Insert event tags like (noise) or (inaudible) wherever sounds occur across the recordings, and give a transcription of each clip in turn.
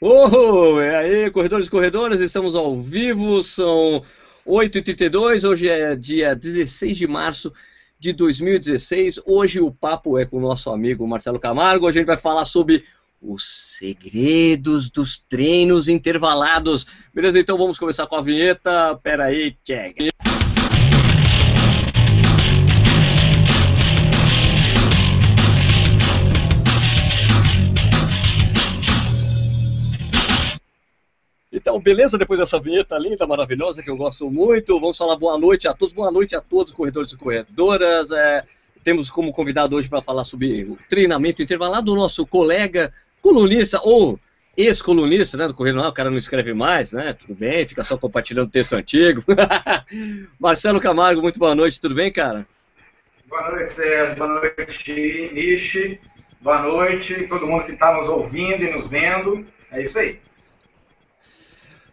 Oh, é aí, corredores corredoras, estamos ao vivo, são 8h32, hoje é dia 16 de março de 2016. Hoje o papo é com o nosso amigo Marcelo Camargo, a gente vai falar sobre os segredos dos treinos intervalados. Beleza, então vamos começar com a vinheta. Pera aí, check. Então, beleza? Depois dessa vinheta linda, maravilhosa, que eu gosto muito, vamos falar boa noite a todos, boa noite a todos, corredores e corredoras. É, temos como convidado hoje para falar sobre o treinamento intervalado o nosso colega colunista, ou ex-colunista, né, do Correio Nacional, o cara não escreve mais, né, tudo bem, fica só compartilhando texto antigo. (laughs) Marcelo Camargo, muito boa noite, tudo bem, cara? Boa noite, Sérgio, boa noite, Nishi, boa noite, todo mundo que está nos ouvindo e nos vendo, é isso aí.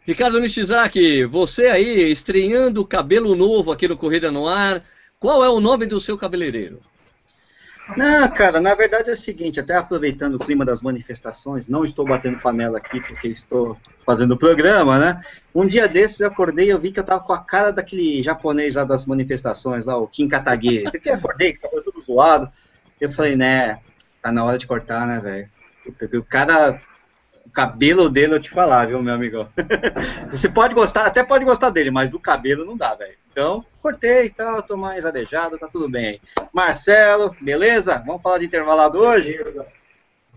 Ricardo Nishizaki, você aí estreando cabelo novo aqui no Corrida no Ar, qual é o nome do seu cabeleireiro? Não, cara, na verdade é o seguinte, até aproveitando o clima das manifestações, não estou batendo panela aqui porque estou fazendo o programa, né? Um dia desses eu acordei e eu vi que eu tava com a cara daquele japonês lá das manifestações, lá, o Kim Katague. (laughs) Eu acordei, cabelo todo zoado. Eu falei, né, tá na hora de cortar, né, velho? O cara cabelo dele eu te falar, viu, meu amigo? (laughs) Você pode gostar, até pode gostar dele, mas do cabelo não dá, velho. Então, cortei e tal, tô mais adejado, tá tudo bem aí. Marcelo, beleza? Vamos falar de intervalado hoje? Beleza.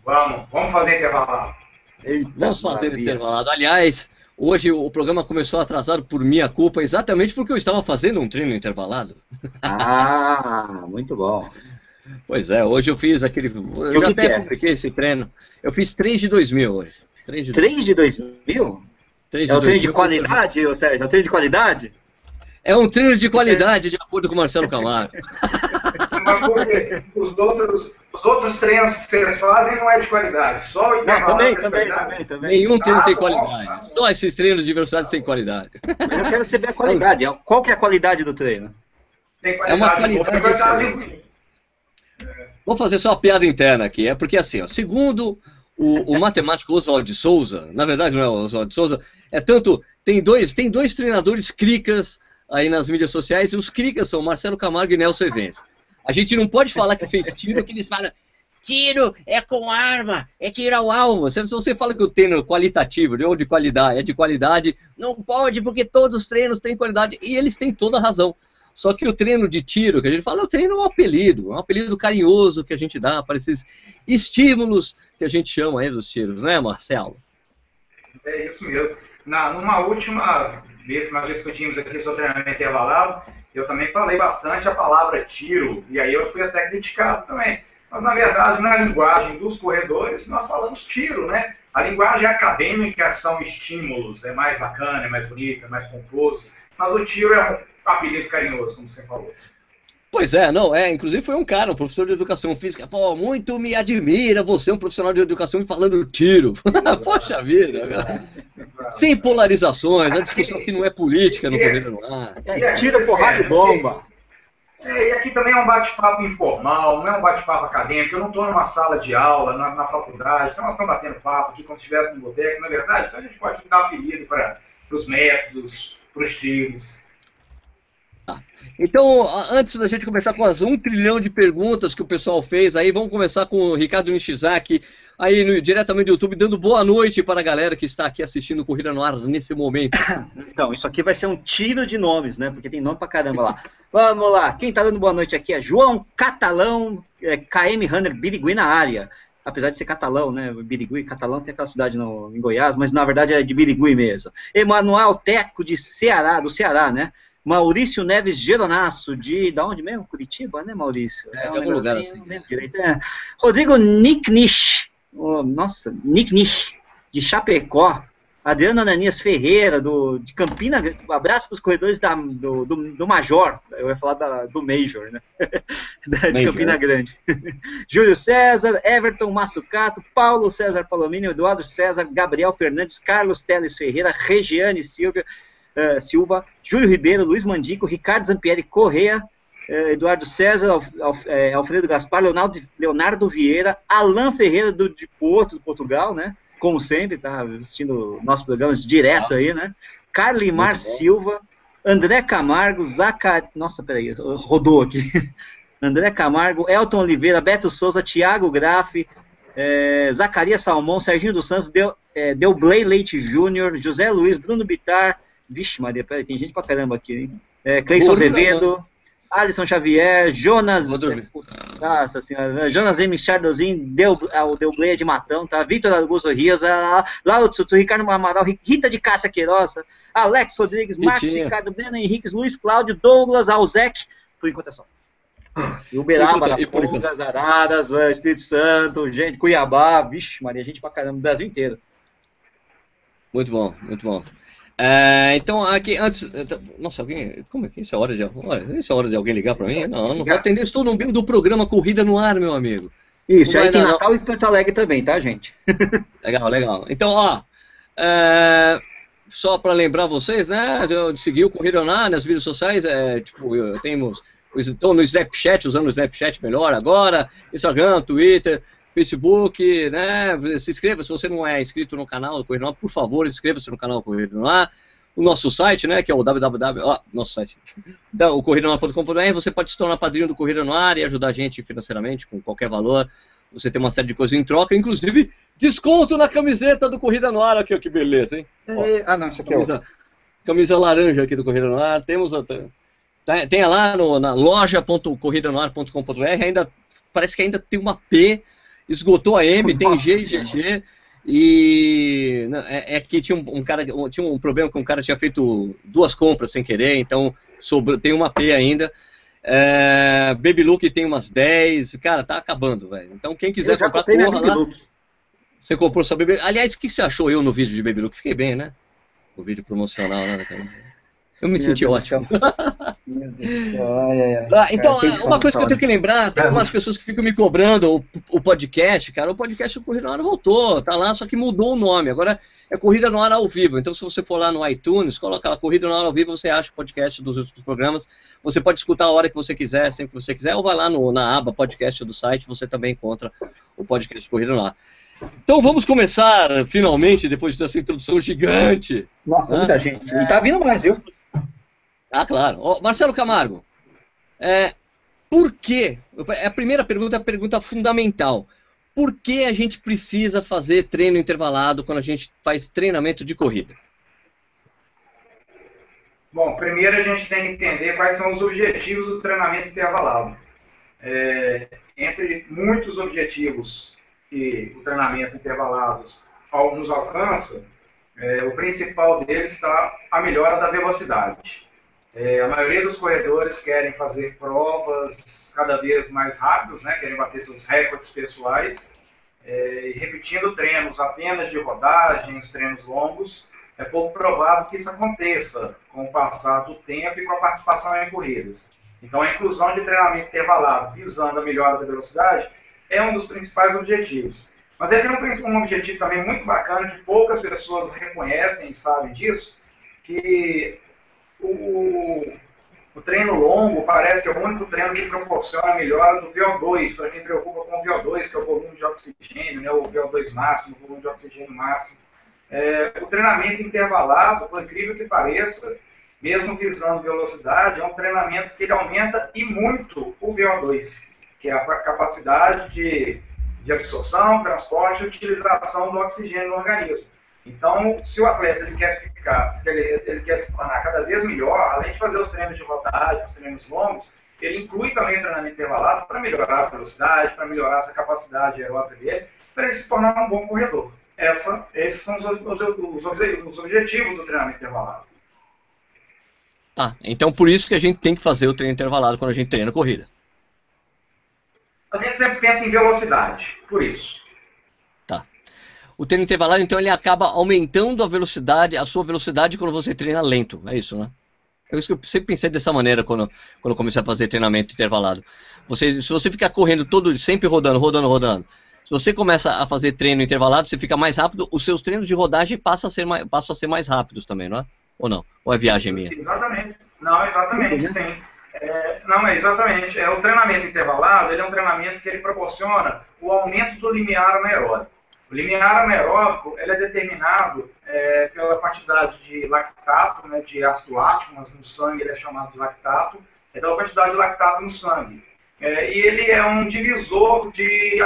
Vamos, vamos fazer intervalado. Eita, vamos fazer maravilha. intervalado. Aliás, hoje o programa começou atrasado por minha culpa, exatamente porque eu estava fazendo um treino intervalado. Ah, muito bom. Pois é, hoje eu fiz aquele. Eu já até é? publiquei esse treino. Eu fiz 3 de 2000 hoje. 3 de 3 de 2000? 3 de é o treino de qualidade, ô Sérgio? É o treino de qualidade? É um treino de qualidade, de acordo com o Marcelo Camargo. (laughs) os, outros, os outros treinos que vocês fazem não é de qualidade, só o intervalo. Também, é também, também, também. Nenhum treino ah, tem qualidade. Só esses treinos de velocidade têm qualidade. Mas eu quero saber a qualidade. Qual que é a qualidade do treino? Tem qualidade. É uma qualidade. Vamos fazer só uma piada interna aqui. É porque assim, ó, segundo o, o matemático Oswald de Souza, na verdade não é Oswald de Souza, é tanto. Tem dois, tem dois treinadores cricas aí nas mídias sociais, e os cricas são Marcelo Camargo e Nelson Evento. A gente não pode falar que fez tiro, que eles falam. Tiro é com arma, é tirar o alvo. Se você fala que o treino é qualitativo, ou de qualidade, é de qualidade, não pode, porque todos os treinos têm qualidade. E eles têm toda a razão. Só que o treino de tiro, que a gente fala, o treino é um apelido, é um apelido carinhoso que a gente dá para esses estímulos que a gente chama aí dos tiros, né, Marcelo? É isso mesmo. Na, numa última vez que nós discutimos aqui sobre treinamento intervalado, eu também falei bastante a palavra tiro, e aí eu fui até criticado também. Mas, na verdade, na linguagem dos corredores, nós falamos tiro, né? A linguagem acadêmica são estímulos, é mais bacana, é mais bonita, é mais composto, mas o tiro é apelido carinhoso, como você falou. Pois é, não, é, inclusive foi um cara, um professor de educação física, pô, muito me admira você, um profissional de educação, falando tiro. (laughs) Poxa vida, cara. Sem polarizações, a discussão aqui não é política no governo no ar. É, tira porrada e bomba. É, e aqui também é um bate-papo informal, não é um bate-papo acadêmico. Eu não estou numa sala de aula, na, na faculdade, então nós estamos batendo papo aqui como se estivesse no boteco, não é verdade? Então a gente pode dar apelido para os métodos, para os tiros. Então, antes da gente começar com as um trilhão de perguntas que o pessoal fez, aí vamos começar com o Ricardo Nishizaki, aí no, diretamente do YouTube, dando boa noite para a galera que está aqui assistindo Corrida no Ar nesse momento. (coughs) Então, isso aqui vai ser um tiro de nomes, né? Porque tem nome pra caramba lá. vamos lá, quem está dando boa noite aqui é João Catalão, é, KM Runner Birigui na área. Apesar de ser catalão, né? Birigui, catalão tem aquela cidade no, em Goiás, mas na verdade é de Birigui mesmo. Emanuel Teco de Ceará, do Ceará, né? Maurício Neves Geronasso, de. Da onde mesmo? Curitiba, né, Maurício? É, é um algum lugar assim. Direito, é. Rodrigo Nicknish. Oh, nossa, Nicknish, de Chapecó. Adriano Ananias Ferreira, do, de Campina. Um abraço para os corredores da, do, do, do, Major. Eu ia falar da, do Major, né? (laughs) de Major. Campina Grande. (laughs) Júlio César, Everton Massucato, Paulo César Palomino, Eduardo César, Gabriel Fernandes, Carlos Teles Ferreira, Regiane Silvia. Eh, Silva, Júlio Ribeiro, Luiz Mandico, Ricardo Zampieri Correa, uh, Eduardo César, Alf, Alf, uh, Alfredo Gaspar, Leonardo, Leonardo Vieira, Alain Ferreira do, de Porto, do Portugal, né? como sempre, tá assistindo nossos programas direto aí, né? Carlimar Silva, André Camargo, Zacar... Nossa, peraí, rodou aqui. (laughs) André Camargo, Elton Oliveira, Beto Souza, Thiago Graff, é, Zacarias Salmão, Serginho dos Santos, Del, é, Delblay Leite Júnior, José Luiz, Bruno Bitar, vixe Maria, peraí, tem gente pra caramba aqui, hein? É, Cleison Azevedo, Alisson Xavier, Jonas. Nossa senhora, né? Jonas M. Chardozin, Del, ah, o Delblay de Matão, tá? Vitor Augusto Rios, Lauro Tsutsu, Ricardo Amaral, Rita de Cássia Queiroz, Alex Rodrigues, Marcos Ricardo, Breno Henriques, Luiz Cláudio, Douglas Alzec, por enquanto é só. Uberaba, Pongas, Araras, Espírito Santo, gente, Cuiabá, vixe, Maria, gente pra caramba, Brasil inteiro. Muito bom, muito bom. É, então, aqui, antes. Então, nossa, alguém. Como é que isso é hora de. Olha, isso é hora de alguém ligar para mim? Não, não vou atender. Estou no meio do programa Corrida no Ar, meu amigo. Isso, não aí tem Natal não. e Porto Alegre também, tá, gente? (laughs) legal, legal. Então, ó. É, só para lembrar vocês, né? De seguir o Corrida no Ar nas mídias sociais. É, tipo, temos. Estou no Snapchat, usando o Snapchat melhor agora. Instagram, Twitter. Facebook, né? Se inscreva se você não é inscrito no canal do Correio no Ar, por favor, inscreva-se no canal do Correio no Ar. O nosso site, né, que é o www, ó, nosso site, então, (laughs) o corridonoar.com.br, você pode se tornar padrinho do Correio no Ar e ajudar a gente financeiramente com qualquer valor. Você tem uma série de coisas em troca, inclusive desconto na camiseta do Corrida no Ar, aqui, ó, que beleza, hein? É, ah, não, isso aqui camisa, é outra. Camisa laranja aqui do Corrida no Ar, temos tá, tem lá no, na loja.corridanoar.com.br, ainda parece que ainda tem uma P esgotou a M, Nossa, tem G e GG. E é, é, que tinha um, um, cara, tinha um problema que um cara tinha feito duas compras sem querer, então sobrou, tem uma P ainda. É, Baby Look tem umas 10, cara, tá acabando, velho. Então quem quiser comprar, corra lá. Look. Você comprou sua Baby Aliás, o que você achou eu no vídeo de Baby Look? Fiquei bem, né? O vídeo promocional, né? Eu me Meu senti Deus ótimo. Meu Deus do céu. Ai, ai, ai. Ah, então, cara, uma coisa que eu tenho que lembrar, tem algumas pessoas que ficam me cobrando o, o podcast, cara, o podcast do Corrida na Hora voltou, tá lá, só que mudou o nome. Agora é Corrida na Hora ao vivo. Então, se você for lá no iTunes, coloca lá Corrida na Hora ao vivo, você acha o podcast dos outros programas. Você pode escutar a hora que você quiser, sempre que você quiser, ou vai lá no, na aba podcast do site, você também encontra o podcast Corrida na Hora. Então vamos começar, finalmente, depois dessa introdução gigante. Nossa, né? muita gente. E tá vindo mais, viu? Ah, claro. Oh, Marcelo Camargo, é, por que? A primeira pergunta é a pergunta fundamental. Por que a gente precisa fazer treino intervalado quando a gente faz treinamento de corrida? Bom, primeiro a gente tem que entender quais são os objetivos do treinamento intervalado. É, entre muitos objetivos que o treinamento intervalado nos alcança, é, o principal deles está a melhora da velocidade. É, a maioria dos corredores querem fazer provas cada vez mais rápidas, né? querem bater seus recordes pessoais, é, repetindo treinos apenas de rodagens, treinos longos, é pouco provável que isso aconteça com o passar do tempo e com a participação em corridas. Então, a inclusão de treinamento intervalado visando a melhora da velocidade é um dos principais objetivos. Mas ele tem um, um objetivo também muito bacana que poucas pessoas reconhecem e sabem disso, que o, o treino longo parece que é o único treino que proporciona a melhora do VO2, para quem preocupa com o VO2, que é o volume de oxigênio, né, o VO2 máximo, o volume de oxigênio máximo. É, o treinamento intervalado, por incrível que pareça, mesmo visando velocidade, é um treinamento que ele aumenta e muito o VO2, que é a capacidade de, de absorção, transporte e utilização do oxigênio no organismo. Então, se o atleta ele quer ficar, se ele, ele quer se tornar cada vez melhor, além de fazer os treinos de rodagem, os treinos longos, ele inclui também o treinamento intervalado para melhorar a velocidade, para melhorar essa capacidade aeróbica dele, para ele se tornar um bom corredor. Essa, esses são os, os, os, os objetivos do treinamento intervalado. Tá, então por isso que a gente tem que fazer o treino intervalado quando a gente treina corrida. A gente sempre pensa em velocidade, por isso o treino intervalado, então, ele acaba aumentando a velocidade, a sua velocidade quando você treina lento. É isso, né? É isso que eu sempre pensei dessa maneira quando, quando comecei a fazer treinamento intervalado. Você, se você ficar correndo todo, sempre rodando, rodando, rodando, se você começa a fazer treino intervalado, você fica mais rápido, os seus treinos de rodagem passam a ser mais, passam a ser mais rápidos também, não é? Ou não? Ou é viagem minha? Exatamente. Não, exatamente, uhum. sim. É, não, é exatamente. É, o treinamento intervalado ele é um treinamento que ele proporciona o aumento do limiar anaeróbico. O limiar anaeróbico ele é determinado é, pela quantidade de lactato, né, de ácido lático, mas no sangue ele é chamado de lactato, é pela quantidade de lactato no sangue. É, e ele é um divisor de,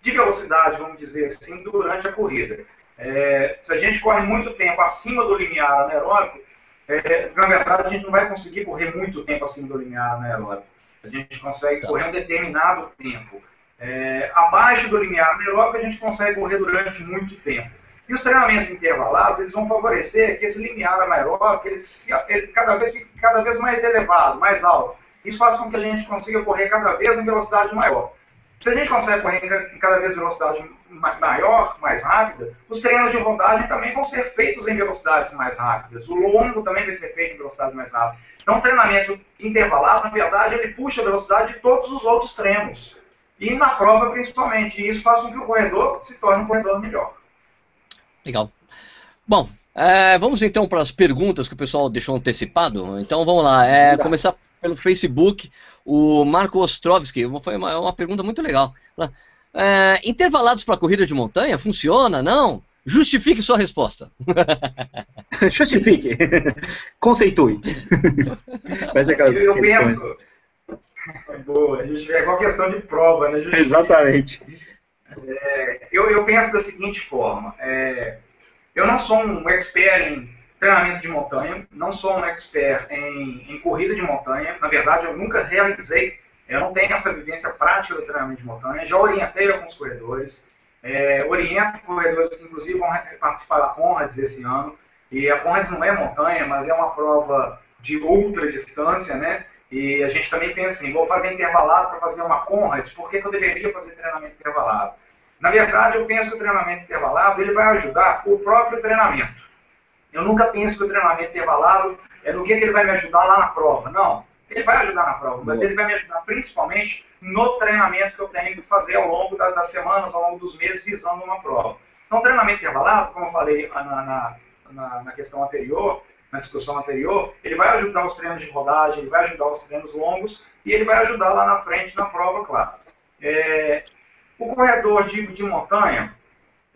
de velocidade, vamos dizer assim, durante a corrida. É, se a gente corre muito tempo acima do limiar anaeróbico, é, na verdade a gente não vai conseguir correr muito tempo acima do limiar anaeróbico. A gente consegue tá. correr um determinado tempo. É, abaixo do limiar anaeróbico, a gente consegue correr durante muito tempo. E os treinamentos intervalados, eles vão favorecer que esse limiar anaeróbico, ele, ele cada vez fique cada vez mais elevado, mais alto. Isso faz com que a gente consiga correr cada vez em velocidade maior. Se a gente consegue correr em cada vez velocidade maior, mais rápida, os treinos de rodagem também vão ser feitos em velocidades mais rápidas. O longo também vai ser feito em velocidade mais rápida. Então, o treinamento intervalado, na verdade, ele puxa a velocidade de todos os outros treinos. E na prova, principalmente. E isso faz com que o corredor se torne um corredor melhor. Legal. Bom, é, vamos então para as perguntas que o pessoal deixou antecipado. Então, vamos lá. É, começar pelo Facebook, o Marco Ostrovski, foi uma, uma pergunta muito legal. É, intervalados para corrida de montanha, funciona? Não? Justifique sua resposta. (laughs) Justifique. Conceitue. (laughs) Vai ser aquelas eu, eu questões. Penso... Boa, é igual questão de prova, né? Justifique. Exatamente. É, eu, eu penso da seguinte forma: é, eu não sou um expert em treinamento de montanha, não sou um expert em, em, corrida de montanha, na verdade eu nunca realizei, eu não tenho essa vivência prática do treinamento de montanha, já orientei alguns corredores, é, oriento corredores que inclusive vão participar da Conrads esse ano, e a Conrads não é montanha, mas é uma prova de ultra distância, né? E a gente também pensa assim, vou fazer intervalado para fazer uma Conrads, por que, que eu deveria fazer treinamento intervalado? Na verdade, eu penso que o treinamento intervalado ele vai ajudar o próprio treinamento. Eu nunca penso que o treinamento intervalado é no que, que ele vai me ajudar lá na prova. Não, ele vai ajudar na prova, mas ele vai me ajudar principalmente no treinamento que eu tenho que fazer ao longo das, das semanas, ao longo dos meses, visando uma prova. Então, o treinamento intervalado, como eu falei na, na, na, na questão anterior, na discussão anterior, ele vai ajudar os treinos de rodagem, ele vai ajudar os treinos longos e ele vai ajudar lá na frente na prova, claro. É, o corredor de, de montanha,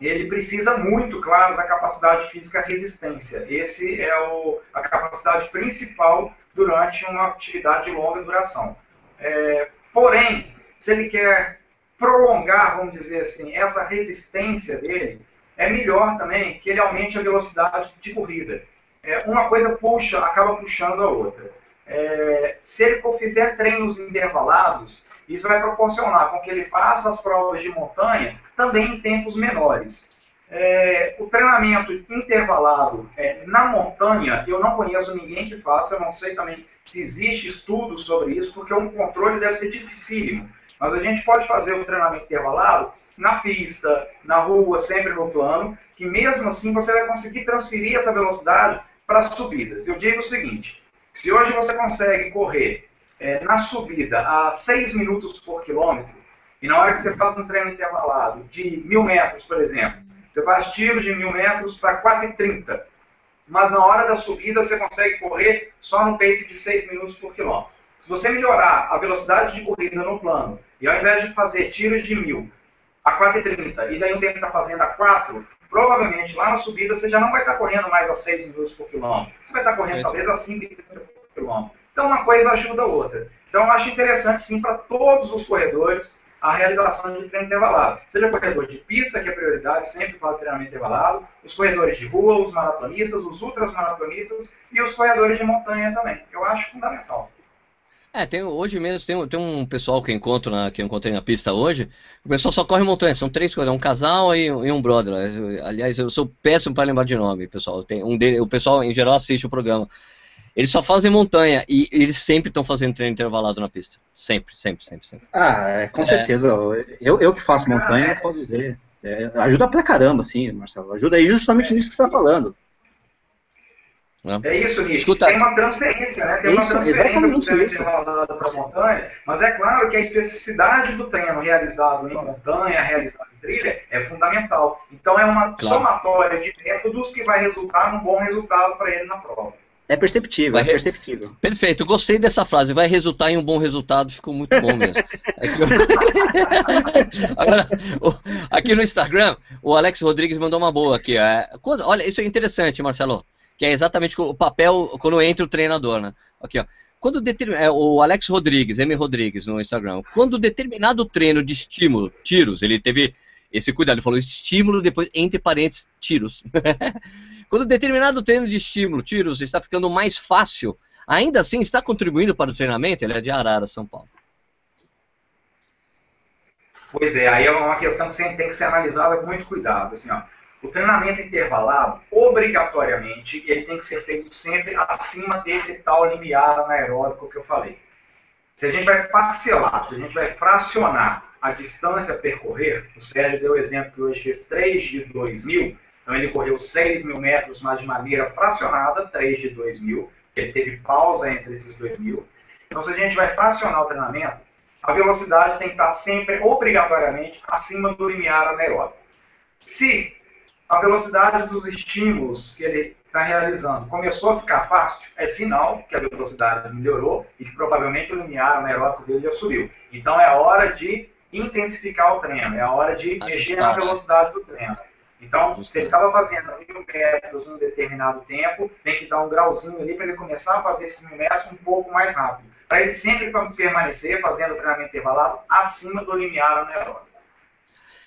ele precisa muito, claro, da capacidade física resistência. Esse é o, a capacidade principal durante uma atividade de longa duração. É, porém, se ele quer prolongar, vamos dizer assim, essa resistência dele, é melhor também que ele aumente a velocidade de corrida. É, uma coisa puxa, acaba puxando a outra. É, se ele fizer treinos intervalados, isso vai proporcionar com que ele faça as provas de montanha também em tempos menores. É, o treinamento intervalado é, na montanha, eu não conheço ninguém que faça, não sei também se existe estudo sobre isso, porque um controle deve ser dificílimo. Mas a gente pode fazer o treinamento intervalado na pista, na rua, sempre no plano, que mesmo assim você vai conseguir transferir essa velocidade para as subidas. Eu digo o seguinte: se hoje você consegue correr é, na subida a 6 minutos por quilômetro, e na hora que você faz um treino intervalado de mil metros, por exemplo, você faz tiros de mil metros para 4,30, mas na hora da subida você consegue correr só no pace de 6 minutos por quilômetro. Se você melhorar a velocidade de corrida no plano, e ao invés de fazer tiros de mil a 4,30, e daí o tempo está fazendo a 4, provavelmente lá na subida você já não vai estar tá correndo mais a 6 minutos por quilômetro. Você vai estar tá correndo talvez a 5,30 por quilômetro. Então, uma coisa ajuda a outra. Então, eu acho interessante, sim, para todos os corredores, a realização de treino intervalado. Seja corredor de pista, que é prioridade, sempre faz treinamento intervalado, os corredores de rua, os maratonistas, os ultramaratonistas e os corredores de montanha também. Eu acho fundamental. É, tem, hoje mesmo tem, tem um pessoal que, encontro na, que eu encontrei na pista hoje. O pessoal só corre montanha, são três coisas, um casal e, e, um brother. Aliás, eu sou péssimo para lembrar de nome, pessoal. Tem um dele, o pessoal em geral assiste o programa. Eles só fazem montanha e eles sempre estão fazendo treino intervalado na pista. Sempre, sempre, sempre, sempre. Ah, é, com é. certeza. Eu, eu que faço montanha, eu posso dizer. É, ajuda pra caramba, sim, Marcelo. Ajuda aí justamente nisso que você está falando. É isso, Nick. Escuta. Tem uma transferência, né? Tem isso, uma transferência do treino isso. intervalado para montanha, mas é claro que a especificidade do treino realizado em montanha, realizado em trilha, é fundamental. Então é uma claro. somatória de métodos que vai resultar num bom resultado para ele na prova. É perceptível, vai é perceptível. Perfeito, gostei dessa frase. Vai resultar em um bom resultado, ficou muito bom mesmo. (laughs) (laughs) Agora, aqui no Instagram, o Alex Rodrigues mandou uma boa aqui. É, quando, olha, isso é interessante, Marcelo. Que é exatamente o papel quando entra o treinador, né? Aqui, ó. Quando é, o Alex Rodrigues, M. Rodrigues no Instagram, quando determinado treino de estímulo, tiros, ele teve esse cuidado, ele falou estímulo, depois entre parênteses, tiros. (laughs) Quando determinado treino de estímulo, tiros, está ficando mais fácil, ainda assim está contribuindo para o treinamento? Ele é de Arara, São Paulo. Pois é, aí é uma questão que tem que ser analisada com muito cuidado. Assim, ó, o treinamento intervalado, obrigatoriamente, ele tem que ser feito sempre acima desse tal limiar anaeróbico que eu falei. Se a gente vai parcelar, se a gente vai fracionar a distância a percorrer, o Sérgio deu o exemplo que hoje fez 3 de 2 mil, então ele correu 6 mil metros, mas de maneira fracionada, 3 de 2 mil, ele teve pausa entre esses 2 mil. Então se a gente vai fracionar o treinamento, a velocidade tem que estar sempre, obrigatoriamente, acima do limiar anaeróbico. Se a velocidade dos estímulos que ele está realizando começou a ficar fácil, é sinal que a velocidade melhorou e que provavelmente o limiar anaeróbico dele já subiu. Então é hora de intensificar o treino, é a hora de mexer na né? velocidade do treino. Então, se ele estava fazendo mil metros em um determinado tempo, tem que dar um grauzinho ali para ele começar a fazer esses mil metros um pouco mais rápido. Para ele sempre permanecer fazendo o treinamento intervalado acima do limiar anaeróbico.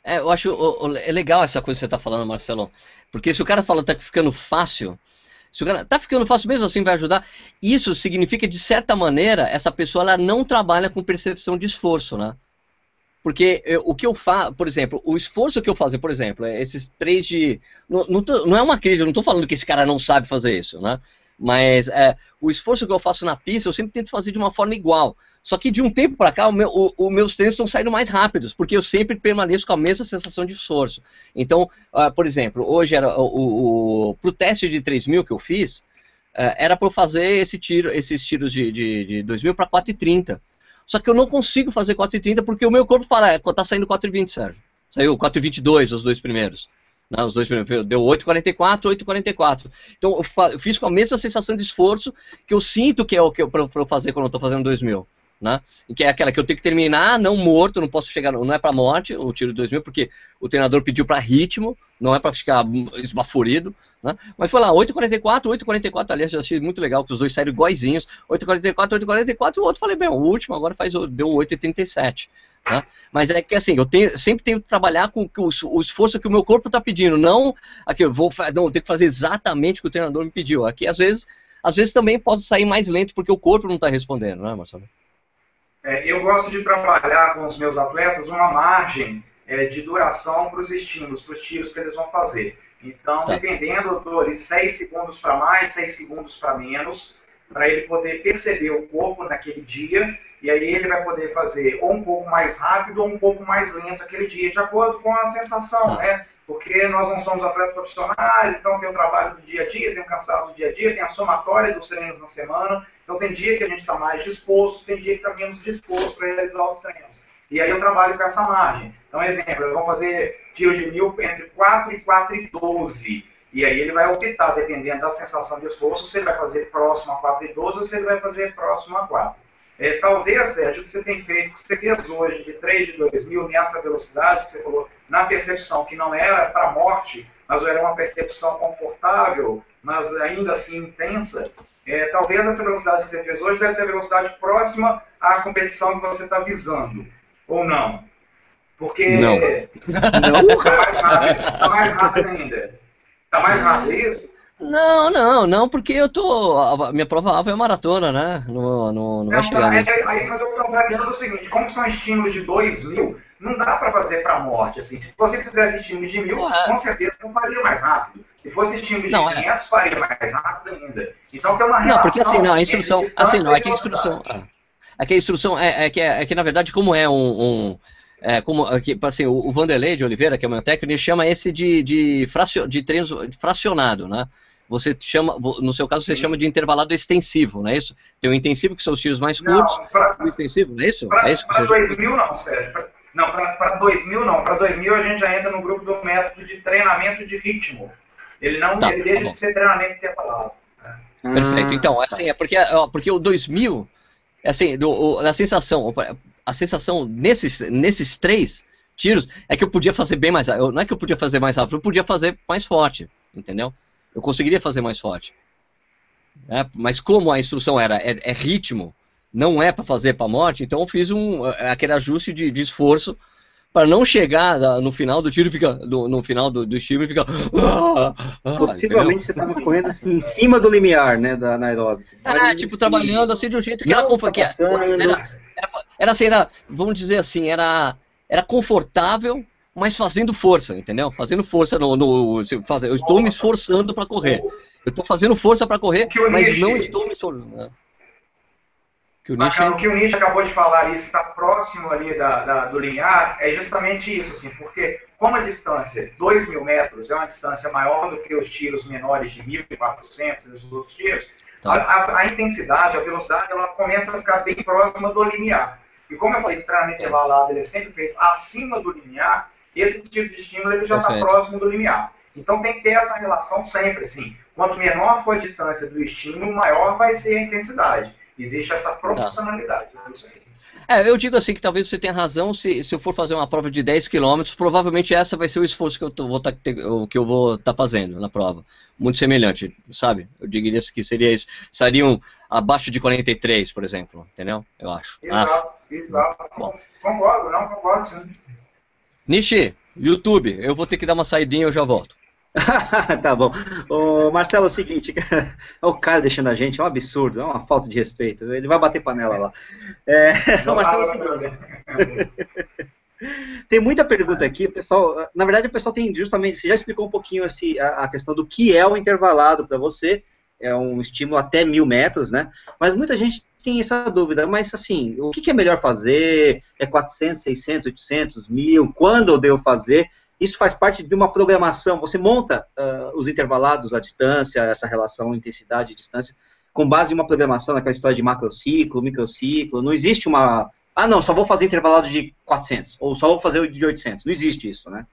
É, eu acho é legal essa coisa que você está falando, Marcelo. Porque se o cara fala que está ficando fácil, se o cara está ficando fácil mesmo assim vai ajudar, isso significa de certa maneira essa pessoa ela não trabalha com percepção de esforço, né? Porque eu, o que eu faço, por exemplo, o esforço que eu faço, por exemplo, é esses três de. Não, não, tô, não é uma crise, eu não estou falando que esse cara não sabe fazer isso, né? Mas é, o esforço que eu faço na pista, eu sempre tento fazer de uma forma igual. Só que de um tempo para cá, os meu, meus treinos estão saindo mais rápidos, porque eu sempre permaneço com a mesma sensação de esforço. Então, uh, por exemplo, hoje era o, o pro teste de 3 mil que eu fiz, uh, era para eu fazer esse tiro, esses tiros de, de, de 2 mil para 4,30. Só que eu não consigo fazer 4,30 porque o meu corpo fala, é, tá saindo 4,20, Sérgio. Saiu 4,22 os dois primeiros. Não, os dois primeiros. Deu 8,44, 8,44. Então eu, eu, fiz com a mesma sensação de esforço que eu sinto que é o que eu, para eu fazer quando eu estou fazendo 2000 né? que é aquela que eu tenho que terminar não morto, não posso chegar, não é para morte, o tiro de 2000, porque o treinador pediu para ritmo, não é para ficar esbaforido, né? Mas foi lá, 8h44, 8h44, aliás, eu achei muito legal que os dois saíram iguaizinhos, 8h44, 8h44, o outro falei, bem, o último agora faz, deu 8h37. Né? Mas é que assim, eu tenho, sempre tenho que trabalhar com o, o esforço que o meu corpo está pedindo, não aqui eu vou, não, eu tenho que fazer exatamente o que o treinador me pediu. Aqui às vezes, às vezes também posso sair mais lento porque o corpo não está respondendo, né, Marcelo? É, eu gosto de trabalhar com os meus atletas uma margem é, de duração para os estímulos, para os tiros que eles vão fazer. Então, tá. dependendo, eu dou ali 6 segundos para mais, 6 segundos para menos, para ele poder perceber o corpo naquele dia, e aí ele vai poder fazer ou um pouco mais rápido ou um pouco mais lento aquele dia, de acordo com a sensação, tá. né? Porque nós não somos atletas profissionais, então tem o trabalho do dia a dia, tem o cansaço do dia a dia, tem a somatória dos treinos na semana, então tem dia que a gente está mais disposto, tem dia que está menos disposto para realizar os treinos. E aí eu trabalho com essa margem. Então, exemplo, vamos fazer tiro de mil entre 4 e 4 e 12. E aí ele vai optar, dependendo da sensação de esforço, se ele vai fazer próximo a 4 e 12 ou se ele vai fazer próximo a 4. É, talvez, Sérgio, o que você tem feito, o que você fez hoje de 3 de 2 mil nessa velocidade que você falou, na percepção que não era para morte, mas era uma percepção confortável, mas ainda assim intensa, é, talvez essa velocidade que você fez hoje deve ser a velocidade próxima à competição que você está visando, ou não? Porque não. Está mais rápido, está mais rápido ainda. Está mais rápido, é isso? Não, não, não, porque eu tô. A minha prova alva é maratona, né? Não, não, não vai chegar nisso. Aí, mas eu tô avaliando o seguinte: como são estímulos de 2 mil, não dá para fazer para morte. Assim, se você fizesse estímulos de mil, é. com certeza não faria mais rápido. Se fosse estímulos de 500, é. faria mais rápido ainda. Então tem uma relação. Não, porque assim, não, a instrução. Assim, não, é que a instrução. É que a instrução é, é, que, é, é que, na verdade, como é um, um é, como assim, o, Vanderlei de Oliveira, que é o meu técnico, ele chama esse de, de, fracio, de treinos fracionado, né? Você chama, no seu caso, você Sim. chama de intervalado extensivo, não é isso? Tem o intensivo, que são os tiros mais curtos, não, pra, o extensivo, não é isso? Para é isso que 2000 não, Sérgio. Pra, não, para 2000 não. Para 2000 a gente já entra no grupo do método de treinamento de ritmo. Ele não tá, ele deixa tá de ser treinamento intervalado. Né? Perfeito. Então, assim, é porque, porque o 2000, assim, do, o, a sensação, a sensação nesses, nesses três tiros é que eu podia fazer bem mais rápido. Não é que eu podia fazer mais rápido, eu podia fazer mais forte, entendeu? Eu conseguiria fazer mais forte. É, mas como a instrução era é, é ritmo, não é para fazer para morte, então eu fiz um, é, aquele ajuste de, de esforço para não chegar no final do tiro fica no final do, do estímulo e fica ah, ah, possivelmente você estava correndo assim em cima do limiar né da Nairobi ah, tipo assim, trabalhando assim de um jeito que era, tá que era, era, era assim era vamos dizer assim era era confortável mas fazendo força entendeu fazendo força no, no fazer eu estou me esforçando para correr eu estou fazendo força para correr mas não estou me esforçando né? Que o, Nietzsche... o que o Nietzsche acabou de falar, isso está próximo ali da, da, do limiar, é justamente isso, assim, porque como a distância, 2 mil metros, é uma distância maior do que os tiros menores de 1.400 e os outros tiros, tá. a, a, intensidade, a velocidade, ela começa a ficar bem próxima do limiar. E como eu falei que o treinamento intervalado ele é sempre feito acima do limiar, esse tipo de estímulo ele já está próximo do limiar. Então tem que ter essa relação sempre, assim. Quanto menor for a distância do estímulo, maior vai ser a intensidade. Existe essa proporcionalidade. É, eu digo assim que talvez você tenha razão se, se eu for fazer uma prova de 10 km, provavelmente essa vai ser o esforço que eu tô, vou tá, que eu vou estar tá fazendo na prova. Muito semelhante, sabe? Eu diria que seria isso. Seriam abaixo de 43, por exemplo, entendeu? Eu acho. Exato, acho. exato. Bom. Concordo, não, concordo sim. Nishi, YouTube, eu vou ter que dar uma saidinha e eu já volto. (laughs) tá bom. O Marcelo, é o seguinte, (laughs) o cara deixando a gente, é um absurdo, é uma falta de respeito. Ele vai bater panela lá. É, (laughs) o Marcelo é o seguinte. tem muita pergunta aqui, pessoal. Na verdade, o pessoal tem justamente. Você já explicou um pouquinho assim, a, a questão do que é o intervalado para você. É um estímulo até mil metros, né? Mas muita gente tem essa dúvida. Mas assim, o que, é melhor fazer? É 400, 600, 800, mil? Quando eu devo fazer? Isso faz parte de uma programação. Você monta uh, os intervalados, a distância, essa relação intensidade e distância, com base em uma programação, naquela história de macrociclo, microciclo. Não existe uma. Ah, não, só vou fazer intervalado de 400, ou só vou fazer de 800. Não existe isso, né?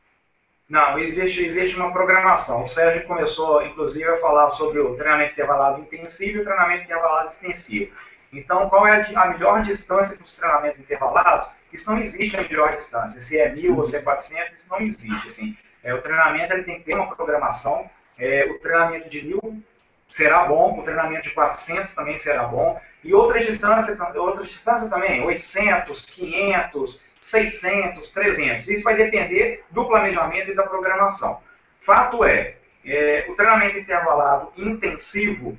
Não, existe, existe uma programação. O Sérgio começou, inclusive, a falar sobre o treinamento intervalado intensivo e o treinamento intervalado extensivo. Então, qual é a melhor distância para os treinamentos intervalados? Isso não existe a melhor distância. Se é 1000 ou se é 400, isso não existe. Assim. É, o treinamento ele tem que ter uma programação. É, o treinamento de 1000 será bom, o treinamento de 400 também será bom. E outras distâncias, outras distâncias também, 800, 500, 600, 300. Isso vai depender do planejamento e da programação. Fato é, é o treinamento intervalado intensivo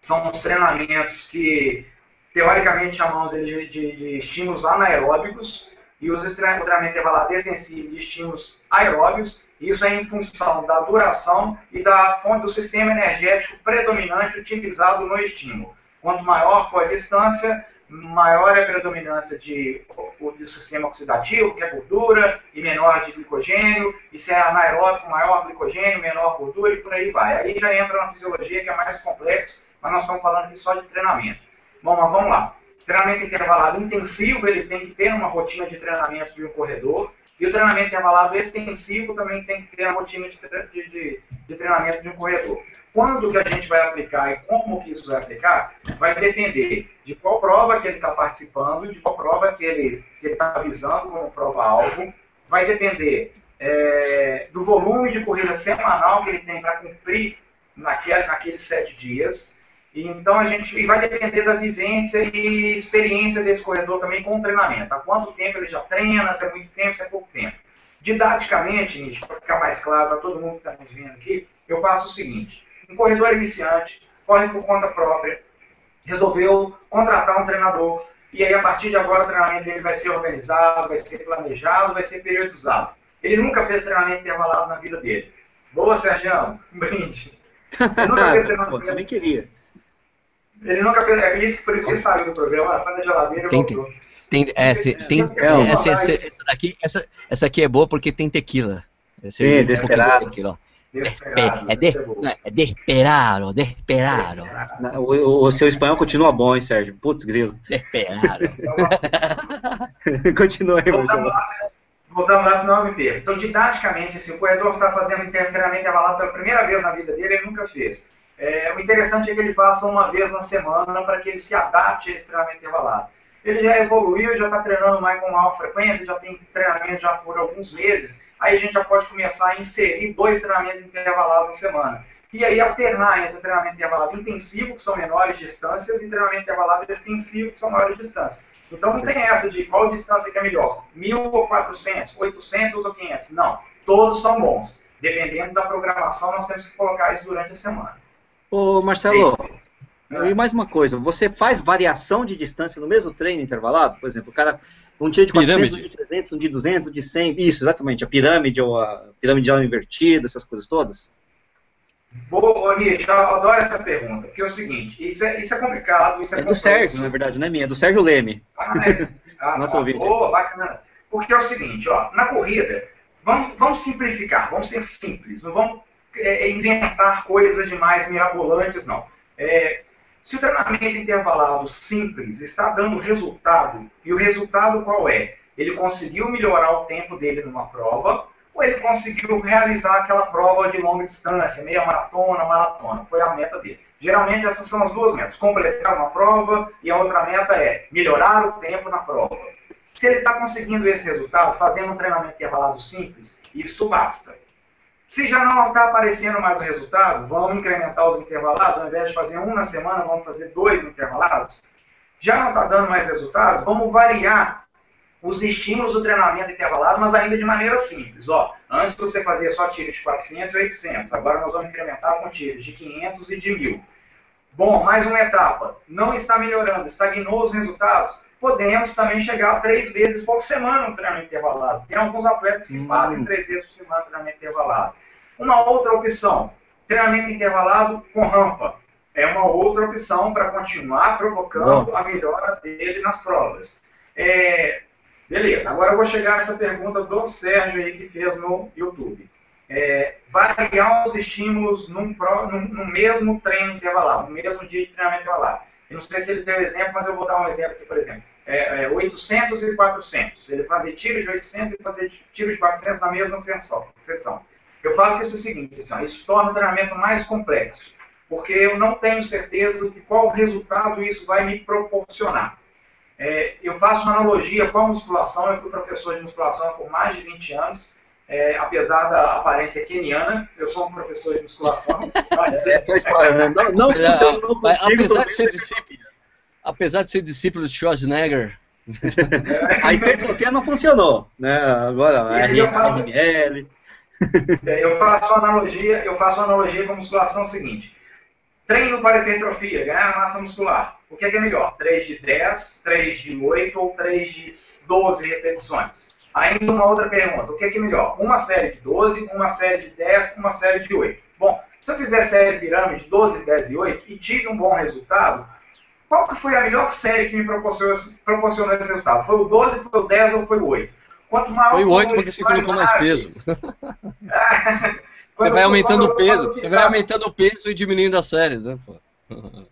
são os treinamentos que teoricamente chamamos ele de, de, de estímulos anaeróbicos e os treinamento intervalado extensivo de estímulos aeróbicos. Isso é em função da duração e da fonte do sistema energético predominante utilizado no estímulo. Quanto maior for a distância, maior é a predominância de, do sistema oxidativo, que é gordura, e menor de glicogênio, e se é anaeróbico, maior glicogênio, menor gordura, e por aí vai. Aí já entra na fisiologia, que é mais complexo, mas nós estamos falando aqui só de treinamento. Bom, mas vamos lá. Treinamento intervalado intensivo, ele tem que ter uma rotina de treinamento de um corredor. E o treinamento intervalado extensivo também tem que ter uma rotina de, de, de, de treinamento de um corredor. Quando que a gente vai aplicar e como que isso vai aplicar, vai depender de qual prova que ele está participando, de qual prova que ele está visando como prova-alvo, vai depender é, do volume de corrida semanal que ele tem para cumprir naquele, naqueles sete dias, então a gente e vai depender da vivência e experiência desse corredor também com o treinamento. Há quanto tempo ele já treina, se é muito tempo, se é pouco tempo. Didaticamente, para ficar mais claro para todo mundo que está nos vendo aqui, eu faço o seguinte: um corredor iniciante corre por conta própria, resolveu contratar um treinador, e aí a partir de agora o treinamento dele vai ser organizado, vai ser planejado, vai ser periodizado. Ele nunca fez treinamento intervalado na vida dele. Boa, Sérgio, um brinde. (laughs) Ele nunca fez treinamento. Pô, também queria. Ele nunca fez. É isso, por isso que ele saiu do programa, foi na geladeira e voltou. Tem, é, tem, é, essa, essa, essa, aqui, essa, essa aqui é boa porque tem tequila. Sim, é desesperado. Desperado, é, de, é desperado, desperado. O, o, seu espanhol continua bom, hein, Sérgio? Putz, grilo. Desperado. (laughs) (laughs) continua aí, Marcelo. Voltamos lá, senão eu me perco. Então, didaticamente, assim, o corredor está fazendo treinamento avalado pela primeira vez na vida dele, ele nunca fez. É, o interessante é que ele faça uma vez na semana para que ele se adapte a esse treinamento intervalado. Ele já evoluiu, já está treinando mais com maior frequência, já tem treinamento já por alguns meses. Aí a gente já pode começar a inserir dois treinamentos intervalados na semana. E aí alternar entre o treinamento intervalado intensivo, que são menores distâncias, e treinamento intervalado extensivo, que são maiores distâncias. Então não tem essa de qual distância que é melhor, 1.000 ou 400, 800 ou 500. Não, todos são bons. Dependendo da programação, nós temos que colocar isso durante a semana. Ô, Marcelo, e mais uma coisa, você faz variação de distância no mesmo treino intervalado? Por exemplo, o cara, um dia de 400, pirâmide. um de 300, um de 200, um de 100, isso, exatamente, a pirâmide ou a pirâmide invertida, essas coisas todas? Boa, Nietzsche, eu adoro essa pergunta, porque é o seguinte, isso é, isso é complicado, isso é, é do Sérgio, na verdade, não é minha, é do Sérgio Leme. Ah, é? (laughs) Ah, Nosso ah, ouvinte. Boa, bacana. Porque é o seguinte, ó, na corrida, vamos, vamos simplificar, vamos ser simples, não vamos é, inventar coisas demais mirabolantes, não. É, se o treinamento intervalado simples está dando resultado, e o resultado qual é? Ele conseguiu melhorar o tempo dele numa prova, ou ele conseguiu realizar aquela prova de longa distância, meia maratona, maratona. Foi a meta dele. Geralmente essas são as duas metas: completar uma prova e a outra meta é melhorar o tempo na prova. Se ele está conseguindo esse resultado, fazendo um treinamento intervalado simples, isso basta. Se já não está aparecendo mais o resultado, vamos incrementar os intervalados, ao invés de fazer um na semana, vamos fazer dois intervalados. Já não está dando mais resultados, vamos variar os estímulos do treinamento intervalado, mas ainda de maneira simples. Ó, antes você fazia só tiro de 400 e 800, agora nós vamos incrementar com tiros de 500 e de 1000. Bom, mais uma etapa. Não está melhorando, estagnou os resultados podemos também chegar três vezes por semana no treinamento intervalado. Tem alguns atletas que hum. fazem três vezes por semana no treinamento intervalado. Uma outra opção, treinamento intervalado com rampa. É uma outra opção para continuar provocando a melhora dele nas provas. É, beleza, agora eu vou chegar nessa pergunta do Sérgio aí que fez no YouTube. É, variar os estímulos num, pro, num, no mesmo treino intervalado, no mesmo dia de treinamento intervalado. Eu não sei se ele deu exemplo, mas eu vou dar um exemplo aqui, por exemplo é, é, 800 e 400. Ele fazia tiro de 800 e fazia tiro de 400 na mesma sessão. Eu falo que isso é o seguinte, assim, isso torna o treinamento mais complexo, porque eu não tenho certeza de qual resultado isso vai me proporcionar. É, eu faço uma analogia com a musculação, eu fui professor de musculação por mais de 20 anos, é, apesar da aparência keniana, eu sou um professor de musculação. é a história, né? Não, não, não, não apesar de ser discípulo apesar de ser discípulo de Schwarzenegger. (laughs) a hipertrofia não funcionou, né? Agora, a RML. É, eu faço analogia, eu faço analogia com a musculação seguinte. Treino para hipertrofia, ganhar massa muscular. O que é, que é melhor? 3 de 10, 3 de 8 ou 3 de 12 repetições? Ainda uma outra pergunta. O que é, que é melhor? Uma série de 12, uma série de 10, uma série de 8. Bom, se eu fizer série pirâmide 12, 10 e 8 e tive um bom resultado, qual que foi a melhor série que me proporcionou, proporcionou esse resultado? Foi o 12, foi o 10 ou foi o 8? Quanto maior foi o 8 porque você colocou mais peso. (laughs) você vai aumentando o peso, você vai aumentando o peso e diminuindo as séries, né? (laughs)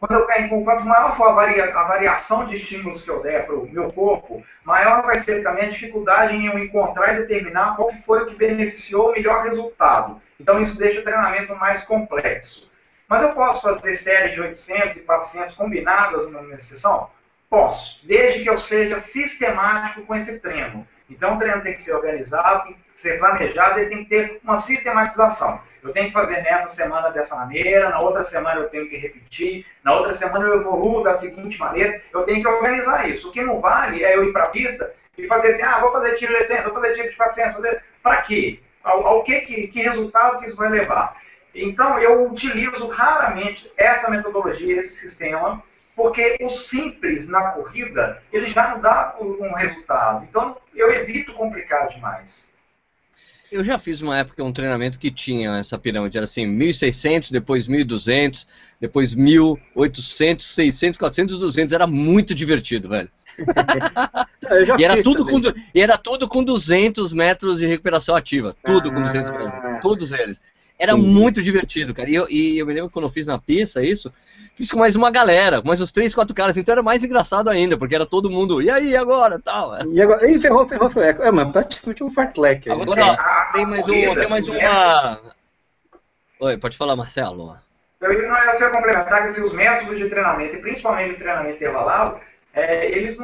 Quando eu, quanto maior for a, varia, a, variação de estímulos que eu der para o meu corpo, maior vai ser também a dificuldade em eu encontrar e determinar qual foi o que beneficiou o melhor resultado. Então isso deixa o treinamento mais complexo. Mas eu posso fazer séries de 800 e 400 combinadas numa mesma sessão? Posso, desde que eu seja sistemático com esse treino. Então, o treino tem que ser organizado, tem que ser planejado, ele tem que ter uma sistematização. Eu tenho que fazer nessa semana dessa maneira, na outra semana eu tenho que repetir, na outra semana eu evoluo da seguinte maneira, eu tenho que organizar isso. O que não vale é eu ir para a pista e fazer assim, ah, vou fazer tiro de 800, vou fazer tiro de 400, para quê? Ao, ao que, que, que resultado que isso vai levar? Então, eu utilizo raramente essa metodologia, esse sistema, porque o simples na corrida, ele já não dá um resultado. Então, eu evito complicar demais. Eu já fiz uma época um treinamento que tinha essa pirâmide, era assim, 1.600, depois 1.200, depois 1.800, 600, 400, 200, era muito divertido, velho. (laughs) e, era tudo com, e era tudo com 200 metros de recuperação ativa, tudo ah. com 200 metros, todos eles. Era Sim. muito divertido, cara. E eu, e eu me lembro quando eu fiz na pista isso, fiz com mais uma galera, com mais uns três, quatro caras. Então era mais engraçado ainda, porque era todo mundo, e aí agora, tal. E agora, e ferrou, ferrou, ferrou. É, mas praticamente um fartlek. Agora, ó, tem mais, um, tem mais uma... Oi, pode falar, Marcelo. eu, ia complementar que assim, os métodos de treinamento, e principalmente o treinamento intervalado, é, eles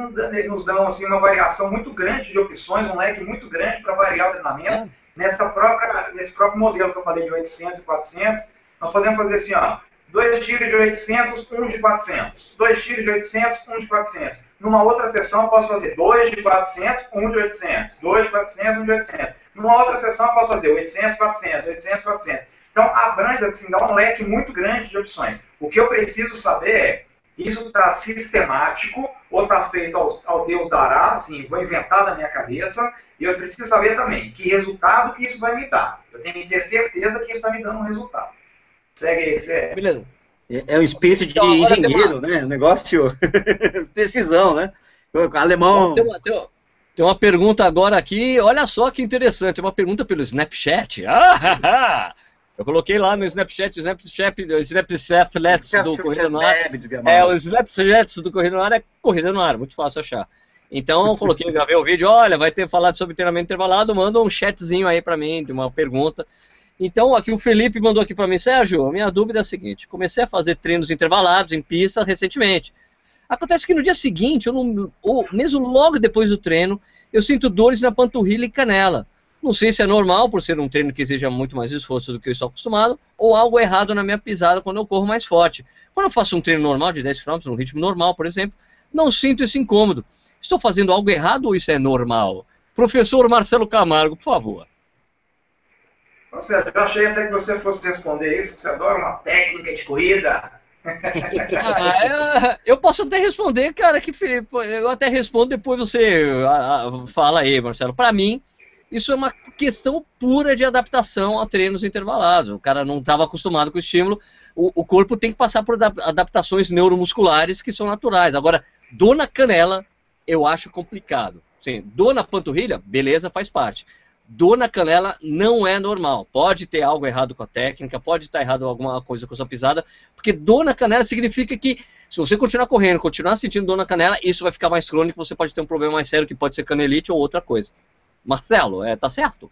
nos dão assim, uma variação muito grande de opções, um leque muito grande para variar o treinamento. É. Nessa própria, nesse próprio modelo que eu falei de 800 e 400, nós podemos fazer assim, ó, dois tiros de 800, um de 400. Dois tiros de 800, um de 400. Numa outra sessão eu posso fazer dois de 400, um de 800. Dois de 400, um de 800. Numa outra sessão eu posso fazer 800, 400, 800, 400. Então abrange, assim, dá um leque muito grande de opções. O que eu preciso saber é, isso está sistemático ou está feito ao, ao Deus dará, assim, vou inventar da minha cabeça, e eu preciso saber também que resultado que isso vai me dar. Eu tenho que ter certeza que isso está me dando um resultado. Segue aí, segue. Beleza. É, é um espírito de então, engenheiro, uma... né? Negócio (laughs) decisão, né? O alemão. Tem uma, tem, uma, tem uma, pergunta agora aqui, olha só que interessante, uma pergunta pelo Snapchat. Ah, (laughs) eu coloquei lá no Snapchat, o Snapchat, o Snapchat do Corrida no Ar. É, o Snapchat do Corrida no Ar é Corrida no Ar, muito fácil achar. Então eu coloquei, (laughs) gravei o vídeo, olha, vai ter falado sobre treinamento intervalado, manda um chatzinho aí para mim, de uma pergunta. Então, aqui o Felipe mandou aqui para mim, Sérgio, a minha dúvida é a seguinte: comecei a fazer treinos intervalados em pista recentemente. Acontece que no dia seguinte, não, ou mesmo logo depois do treino, eu sinto dores na panturrilha e canela. Não sei se é normal, por ser um treino que exija muito mais esforço do que eu estou acostumado, ou algo errado na minha pisada quando eu corro mais forte. Quando eu faço um treino normal de 10 km, num ritmo normal, por exemplo, não sinto esse incômodo. Estou fazendo algo errado ou isso é normal? Professor Marcelo Camargo, por favor. Seja, eu achei até que você fosse responder isso, que você adora uma técnica de corrida. (laughs) ah, eu posso até responder, cara, que eu até respondo depois você fala aí, Marcelo. Para mim, isso é uma questão pura de adaptação a treinos intervalados. O cara não estava acostumado com o estímulo. O, o, corpo tem que passar por adaptações neuromusculares que são naturais. Agora, dor na canela, eu acho complicado. Sim, dor na panturrilha, beleza, faz parte dor na canela não é normal. Pode ter algo errado com a técnica, pode estar errado alguma coisa com a sua pisada, porque dor na canela significa que se você continuar correndo, continuar sentindo dor na canela, isso vai ficar mais crônico, você pode ter um problema mais sério que pode ser canelite ou outra coisa. Marcelo, é, tá certo?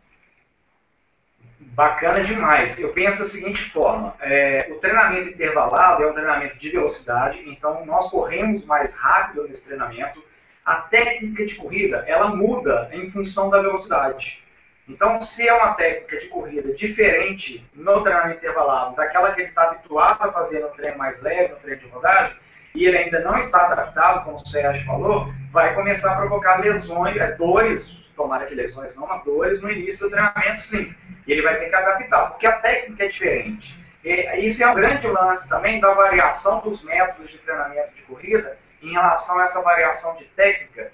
Bacana demais. Eu penso da seguinte forma: é, o treinamento intervalado é um treinamento de velocidade, então nós corremos mais rápido nesse treinamento. A técnica de corrida ela muda em função da velocidade. Então, se é uma técnica de corrida diferente no treinamento intervalado daquela que ele está habituado a fazer no treino mais leve, no treino de rodagem, e ele ainda não está adaptado, como o Sérgio falou, vai começar a provocar lesões, é, dores, tomara que lesões não, mas dores no início do treinamento, sim. E ele vai ter que adaptar, porque a técnica é diferente. E isso é um grande lance também da variação dos métodos de treinamento de corrida em relação a essa variação de técnica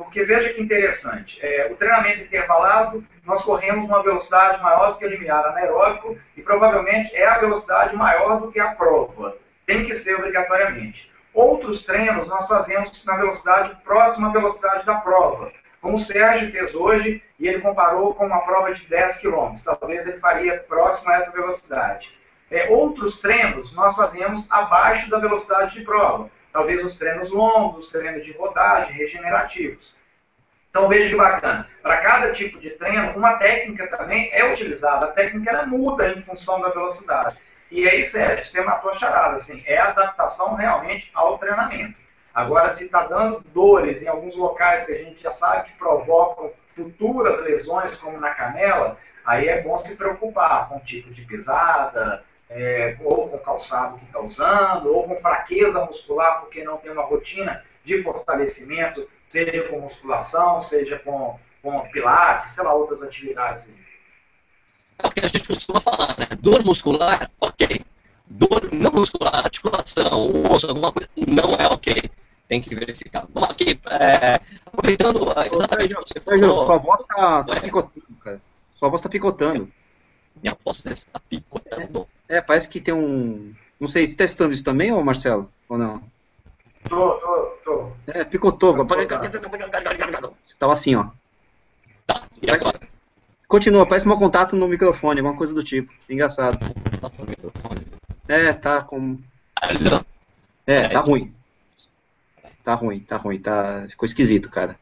porque veja que interessante, é, o treinamento intervalado, nós corremos uma velocidade maior do que o limiar anaeróbico e provavelmente é a velocidade maior do que a prova. Tem que ser obrigatoriamente. Outros treinos nós fazemos na velocidade próxima à velocidade da prova. Como o Sérgio fez hoje, e ele comparou com uma prova de 10 km. Talvez ele faria próximo a essa velocidade. É, outros treinos nós fazemos abaixo da velocidade de prova talvez os treinos longos, os treinos de rodagem, regenerativos. Então veja que bacana. Para cada tipo de treino, uma técnica também é utilizada. A técnica ela muda em função da velocidade. E aí, Sérgio, você matou a charada. Assim, é adaptação realmente ao treinamento. Agora, se está dando dores em alguns locais que a gente já sabe que provocam futuras lesões, como na canela, aí é bom se preocupar com o tipo de pisada, é, ou com calçado que está usando, ou com fraqueza muscular porque não tem uma rotina de fortalecimento, seja com musculação, seja com, com pilates, sei lá, outras atividades. É o que a gente costuma falar, né? Dor muscular, ok. Dor não muscular, articulação, osso, alguma coisa, não é ok. Tem que verificar. Vamos aqui, é, aproveitando exatamente o que você falou. Sua voz está tá picotando, cara. Sua voz está picotando. Minha voz está picotando. É, parece que tem um. Não sei, você está estudando isso também, ou Marcelo? Ou não? Tô, tô, tô. É, picotou. Você tava assim, ó. Tá, e parece... agora? Continua, parece mau contato no microfone, alguma coisa do tipo. Engraçado. É, tá com. É, tá ruim. Tá ruim, tá ruim, tá. Ficou esquisito, cara.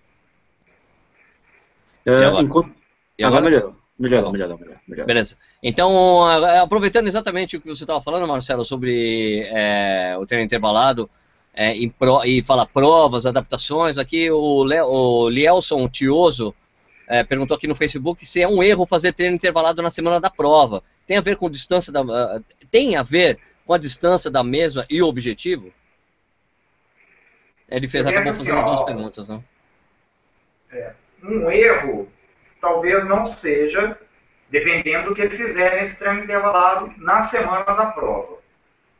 Uh, e agora? Enquanto... E agora? agora melhorou. Melhorou, melhorou, melhorou, Beleza. Então, aproveitando exatamente o que você estava falando, Marcelo, sobre é, o treino intervalado é, pro, e falar provas, adaptações, aqui o, Le, o Lielson Tioso é, perguntou aqui no Facebook se é um erro fazer treino intervalado na semana da prova. Tem a ver com distância da, uh, tem a ver com a distância da mesma e o objetivo? Ele fez acabou assim, fazendo duas perguntas, não? É, um erro talvez não seja, dependendo do que ele fizer nesse treino intervalado na semana da prova.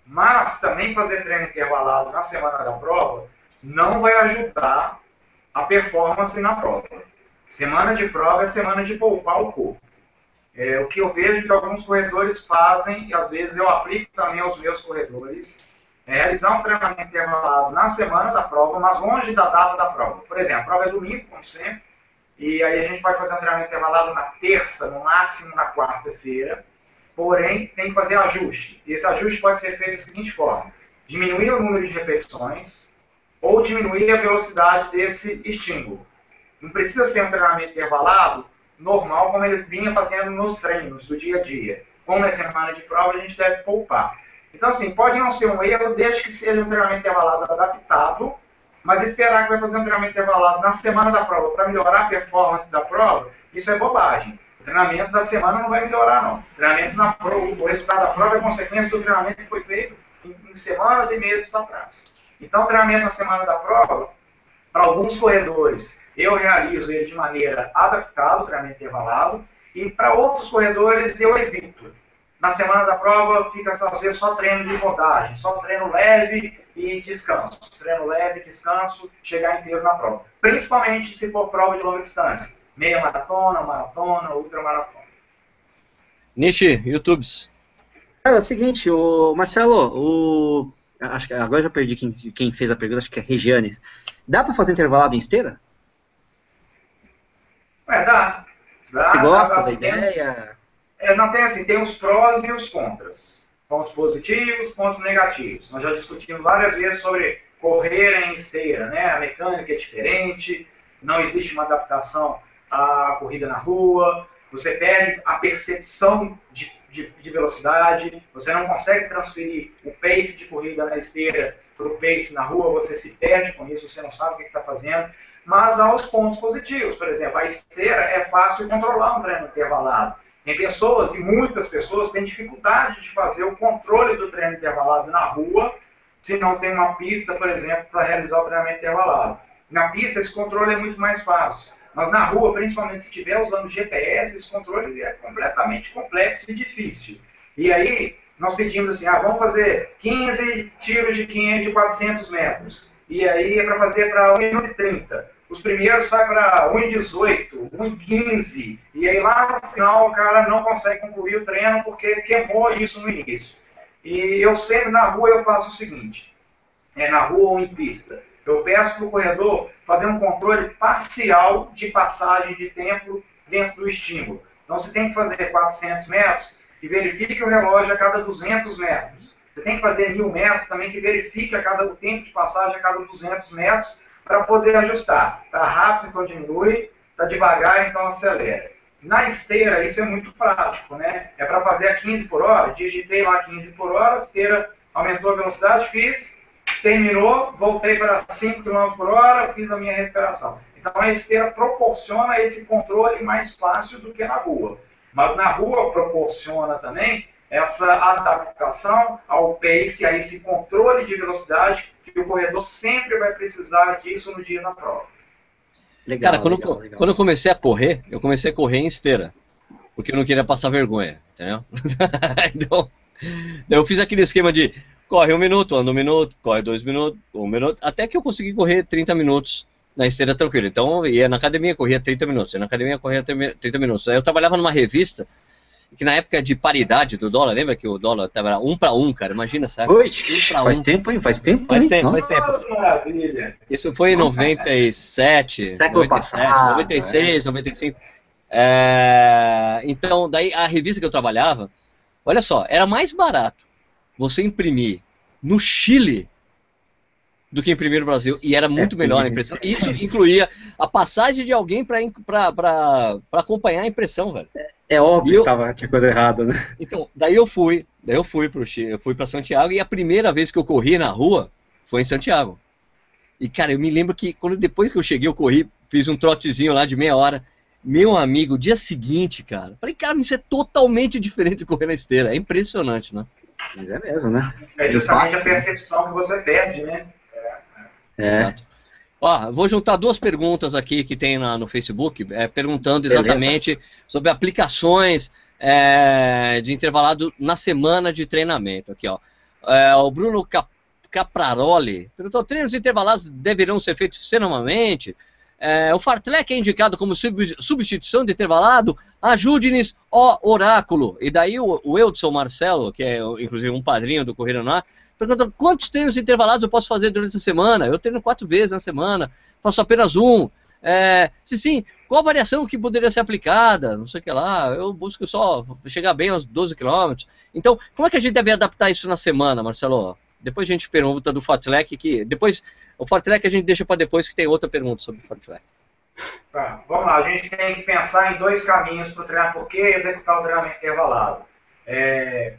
Mas também fazer treino intervalado na semana da prova não vai ajudar a performance na prova. Semana de prova é semana de poupar o corpo. É, o que eu vejo que alguns corredores fazem, e às vezes eu aplico também aos meus corredores, é realizar um treinamento intervalado na semana da prova, mas longe da data da prova. Por exemplo, a prova é domingo, como sempre, e aí a gente pode fazer um treinamento intervalado na terça, no máximo na quarta-feira, porém tem que fazer ajuste. E esse ajuste pode ser feito da seguinte forma: diminuir o número de repetições ou diminuir a velocidade desse estímulo. Não precisa ser um treinamento intervalado normal, como ele vinha fazendo nos treinos do dia a dia. Como é semana de prova, a gente deve poupar. Então, assim, pode não ser um erro, desde que seja um treinamento intervalado adaptado, mas esperar que vai fazer um treinamento intervalado na semana da prova para melhorar a performance da prova, isso é bobagem. O treinamento da semana não vai melhorar, não. O treinamento na prova, o resultado da prova é consequência do treinamento que foi feito em, em semanas e meses para trás. Então, o treinamento na semana da prova, para alguns corredores, eu realizo ele de maneira adaptada, o treinamento intervalado, e para outros corredores eu evito. Na semana da prova fica às vezes só treino de rodagem, só treino leve e descanso. Treino leve, descanso, chegar inteiro na prova. Principalmente se for prova de longa distância. Meia maratona, maratona, ultramaratona. Nishi, YouTubes. Cara, é o seguinte, o Marcelo, o acho que agora já perdi quem, quem fez a pergunta, acho que é Regianes. Dá para fazer intervalado em esteira? É, dá. dá Você gosta dá, da ideia? É, não tem assim, tem os prós e os contras. Pontos positivos, pontos negativos. Nós já discutimos várias vezes sobre correr em esteira, né? A mecânica é diferente, não existe uma adaptação à corrida na rua, você perde a percepção de, de, de velocidade, você não consegue transferir o pace de corrida na esteira para o pace na rua, você se perde com isso, você não sabe o que está fazendo mas há os pontos positivos. Por exemplo, a esteira é fácil controlar um treino intervalado. Tem pessoas, e muitas pessoas, têm dificuldade de fazer o controle do treino intervalado na rua, se não tem uma pista, por exemplo, para realizar o treinamento intervalado. Na pista, esse controle é muito mais fácil. Mas na rua, principalmente se estiver usando GPS, esse controle é completamente complexo e difícil. E aí, nós pedimos assim, ah, vamos fazer 15 tiros de 500 de 400 metros. E aí é para fazer para 1 minuto e 30 os primeiros saem para 1,18, 1,15, e aí lá no final o cara não consegue concluir o treino porque queimou isso no início. E eu sempre na rua eu faço o seguinte, é na rua ou em pista, eu peço para o corredor fazer um controle parcial de passagem de tempo dentro do estímulo. Então você tem que fazer 400 metros e verifique o relógio a cada 200 metros. Você tem que fazer 1000 metros também que verifique a cada, o tempo de passagem a cada 200 metros para poder ajustar. Está rápido, então diminui, está devagar, então acelera. Na esteira, isso é muito prático, né? É para fazer a 15 por hora, digitei lá 15 por hora, a esteira aumentou a velocidade, fiz, terminou, voltei para 5 km por hora, fiz a minha recuperação. Então a esteira proporciona esse controle mais fácil do que na rua. Mas na rua proporciona também essa adaptação ao pace, a esse controle de velocidade que o corredor sempre vai precisar disso no dia da prova. Legal, Cara, quando, legal, legal. quando eu comecei a correr, eu comecei a correr em esteira, porque eu não queria passar vergonha, entendeu? (laughs) então, eu fiz aquele esquema de corre um minuto, anda um minuto, corre dois minutos, um minuto, até que eu consegui correr 30 minutos na esteira tranquilo. Então, eu ia na academia, corria 30 minutos, ia na academia, corria 30 minutos. Aí eu trabalhava numa revista que na época de paridade do dólar, lembra que o dólar estava um para um, cara? Imagina, sabe? Oi, um faz um. tempo, hein? Faz tempo, Faz tempo, faz tempo. Maravilha. Isso foi em 97, Século 97, passado, 96, é. 95. É... Então, daí a revista que eu trabalhava, olha só, era mais barato você imprimir no Chile do que imprimir no Brasil. E era muito é, melhor a impressão. Isso incluía a passagem de alguém para acompanhar a impressão, velho. É óbvio eu, que tava, tinha coisa errada, né? Então, daí eu fui, daí eu fui pro eu fui para Santiago e a primeira vez que eu corri na rua foi em Santiago. E cara, eu me lembro que quando depois que eu cheguei, eu corri, fiz um trotezinho lá de meia hora. Meu amigo, dia seguinte, cara, falei, cara, isso é totalmente diferente de correr na esteira. É impressionante, né? Mas é mesmo, né? É justamente a percepção que você perde, né? É. Exato. Ó, vou juntar duas perguntas aqui que tem na, no Facebook, é, perguntando exatamente Beleza. sobre aplicações é, de intervalado na semana de treinamento. Aqui, ó. É, o Bruno Cap Capraroli perguntou: treinos intervalados deverão ser feitos semanalmente? É, o Fartlek é indicado como sub substituição de intervalado? Ajude-nos, ó oráculo. E daí o, o Eudson Marcelo, que é inclusive um padrinho do Correio Noir, pergunta quantos treinos intervalados eu posso fazer durante a semana? Eu treino quatro vezes na semana, faço apenas um. É, se sim, qual a variação que poderia ser aplicada? Não sei o que lá, eu busco só chegar bem aos 12 km. Então, como é que a gente deve adaptar isso na semana, Marcelo? Depois a gente pergunta do Fartlek, que depois o Fartlek a gente deixa para depois que tem outra pergunta sobre o Fartlek. Tá, vamos lá, a gente tem que pensar em dois caminhos para o treinamento. Por que executar o treinamento intervalado? É,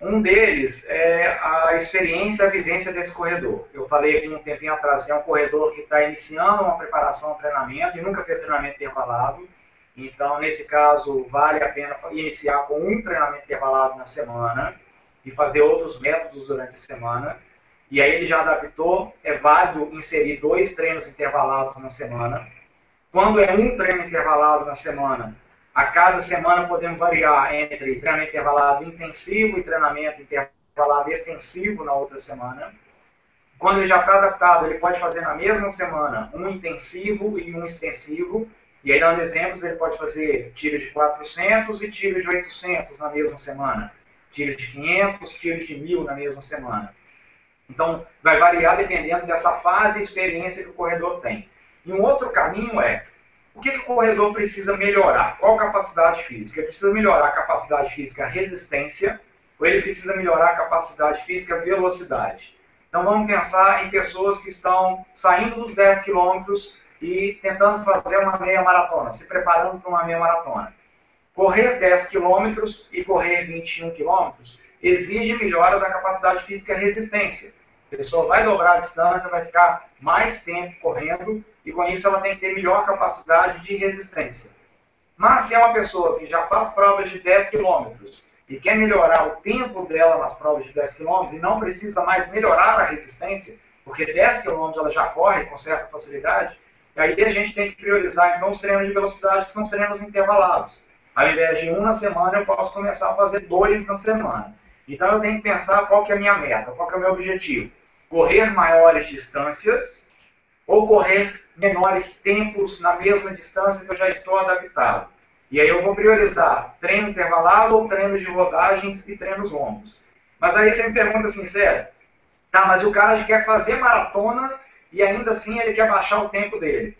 um deles é a experiência, a vivência desse corredor. Eu falei aqui um tempinho atrás, é um corredor que está iniciando uma preparação, um treinamento e nunca fez treinamento intervalado. Então, nesse caso, vale a pena iniciar com um treinamento intervalado na semana e fazer outros métodos durante a semana. E aí ele já adaptou, é válido inserir dois treinos intervalados na semana. Quando é um treino intervalado na semana, a cada semana podemos variar entre treinamento intervalado intensivo e treinamento intervalado extensivo na outra semana. Quando ele já está adaptado, ele pode fazer na mesma semana um intensivo e um extensivo. E aí, dando exemplos, ele pode fazer tiro de 400 e tiro de 800 na mesma semana. Tiros de 500, tiros de 1000 na mesma semana. Então, vai variar dependendo dessa fase e experiência que o corredor tem. E um outro caminho é o que, que o corredor precisa melhorar? Qual capacidade física? Ele precisa melhorar a capacidade física resistência ou ele precisa melhorar a capacidade física velocidade? Então vamos pensar em pessoas que estão saindo dos 10 quilômetros e tentando fazer uma meia maratona, se preparando para uma meia maratona. Correr 10 quilômetros e correr 21 quilômetros exige melhora da capacidade física resistência. A pessoa vai dobrar a distância, vai ficar mais tempo correndo e com isso ela tem que ter melhor capacidade de resistência. Mas se é uma pessoa que já faz provas de 10 km e quer melhorar o tempo dela nas provas de 10 km e não precisa mais melhorar a resistência, porque 10 km ela já corre com certa facilidade, aí a gente tem que priorizar então os treinos de velocidade, que são os treinos intervalados. Ao invés de um na semana, eu posso começar a fazer dois na semana. Então eu tenho que pensar qual que é a minha meta, qual que é o meu objetivo correr maiores distâncias ou correr menores tempos na mesma distância que eu já estou adaptado. E aí eu vou priorizar treino intervalado ou treino de rodagens e treinos longos. Mas aí você me pergunta assim, sério, tá, mas o cara quer fazer maratona e ainda assim ele quer baixar o tempo dele.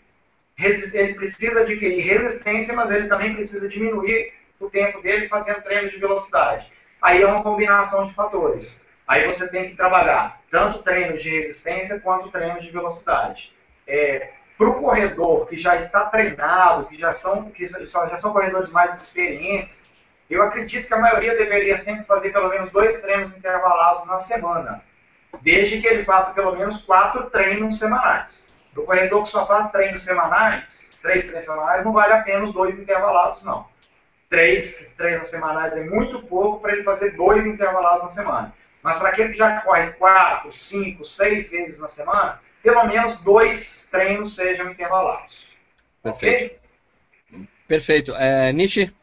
Ele precisa adquirir resistência, mas ele também precisa diminuir o tempo dele fazendo treinos de velocidade. Aí é uma combinação de fatores. Aí você tem que trabalhar tanto treinos de resistência quanto treinos de velocidade. É, Para o corredor que já está treinado, que já são, que já são corredores mais experientes, eu acredito que a maioria deveria sempre fazer pelo menos dois treinos intervalados na semana, desde que ele faça pelo menos quatro treinos semanais. Para o corredor que só faz treinos semanais, três treinos semanais, não vale a pena os dois intervalados, não. Três treinos semanais é muito pouco para ele fazer dois intervalados na semana. Mas para aquele que já corre quatro, cinco, seis vezes na semana, pelo menos dois treinos sejam intervalados. Perfeito. Okay? Perfeito. É, Nishi?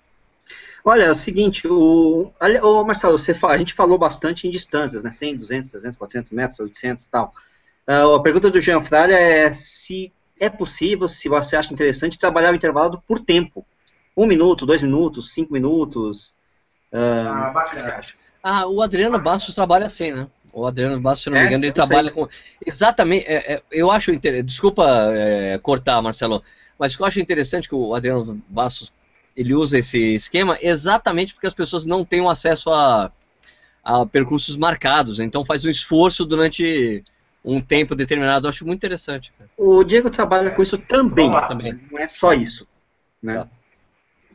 Olha, é o seguinte, o, o Marcelo, você fala, a gente falou bastante em distâncias, né? 100, 200, 300, 400 metros, 800 e tal. Uh, a pergunta do Jean Fralha é se é possível, se você acha interessante, trabalhar o intervalo por tempo. Um minuto, dois minutos, cinco minutos. Uh, ah, bacana. O que você acha? Ah, o Adriano Bastos trabalha assim, né? O Adriano Bastos, se não me é? engano, ele trabalha sei. com. Exatamente. É, é, eu acho. Inter... Desculpa é, cortar, Marcelo, mas o que eu acho interessante que o Adriano Bastos ele usa esse esquema exatamente porque as pessoas não têm acesso a, a percursos marcados. Então faz um esforço durante um tempo determinado. Eu acho muito interessante. Cara. O Diego trabalha com isso também, também. não é só isso. Né? Tá.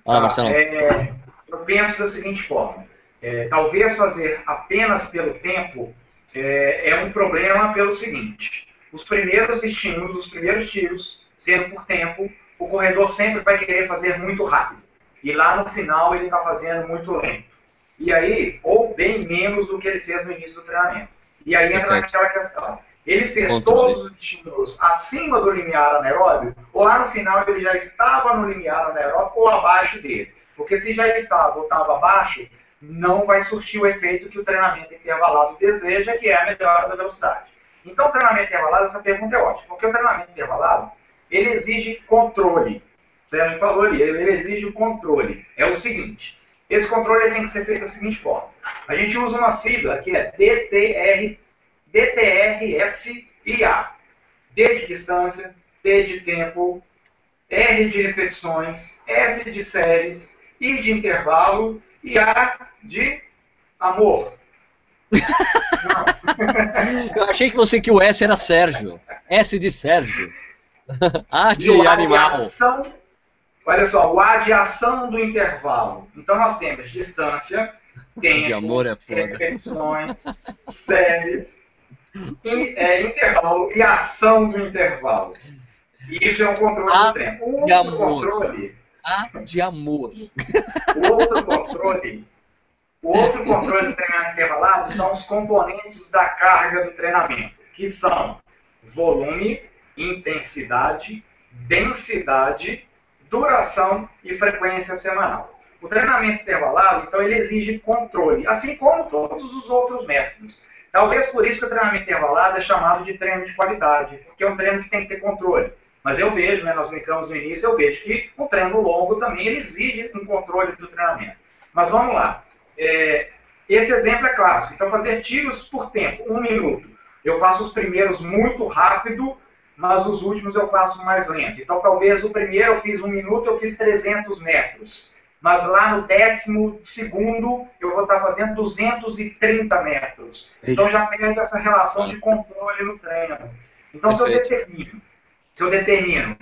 Ah, Marcelo. É, eu penso da seguinte forma: é, talvez fazer apenas pelo tempo é, é, um problema pelo seguinte: os primeiros estímulos, os primeiros tiros, sendo por tempo, o corredor sempre vai querer fazer muito rápido. E lá no final ele está fazendo muito lento. E aí, ou bem menos do que ele fez no início do treinamento. E aí entra Perfeito. naquela questão. Ele fez Controle. todos os estímulos acima do limiar anaeróbio, ou lá no final ele já estava no limiar anaeróbio ou abaixo dele. Porque se já estava ou estava abaixo, não vai surtir o efeito que o treinamento intervalado deseja, que é a melhora da velocidade. Então, o treinamento intervalado, essa pergunta é ótima, porque o treinamento intervalado, ele exige controle. O Sérgio falou ali, ele exige o controle. É o seguinte, esse controle tem que ser feito da seguinte forma. A gente usa uma sigla que é DTR, DTRSIA. D de distância, T de tempo, R de repetições, S de séries, I de intervalo e A de amor. (laughs) Eu achei que você que o S era Sérgio. S de Sérgio. (laughs) A de e animal. Ação, olha só, o A de ação do intervalo. Então nós temos distância, (laughs) tempo, de amor é foda. repetições, séries, in, é, intervalo e ação do intervalo. Isso é um controle A do tempo. O outro controle. A de amor. O outro controle o outro controle de treinamento intervalado são os componentes da carga do treinamento, que são volume, intensidade, densidade, duração e frequência semanal. O treinamento intervalado, então, ele exige controle, assim como todos os outros métodos. Talvez por isso que o treinamento intervalado é chamado de treino de qualidade, porque é um treino que tem que ter controle. Mas eu vejo, né, nós brincamos no início, eu vejo que um treino longo também exige um controle do treinamento. Mas vamos lá. É, esse exemplo é clássico. Então, fazer tiros por tempo, um minuto. Eu faço os primeiros muito rápido, mas os últimos eu faço mais lento. Então, talvez o primeiro eu fiz um minuto, eu fiz 300 metros. Mas lá no décimo segundo eu vou estar fazendo 230 metros. Então já pego essa relação de controle no treino. Então, se eu determino, se eu determino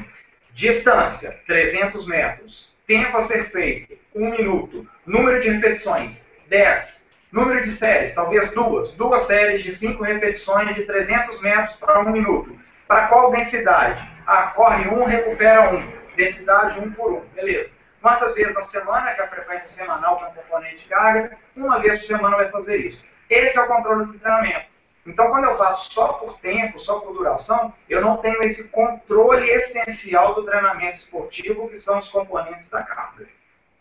distância, 300 metros, tempo a ser feito, um minuto, número de repetições, 10. Número de séries, talvez duas. Duas séries de 5 repetições de 300 metros para um minuto. Para qual densidade? Ah, corre um, recupera um. Densidade um por um. Beleza. Quantas vezes na semana, que é a frequência semanal, que é um componente de carga, uma vez por semana vai fazer isso. Esse é o controle do treinamento. Então, quando eu faço só por tempo, só por duração, eu não tenho esse controle essencial do treinamento esportivo, que são os componentes da carga.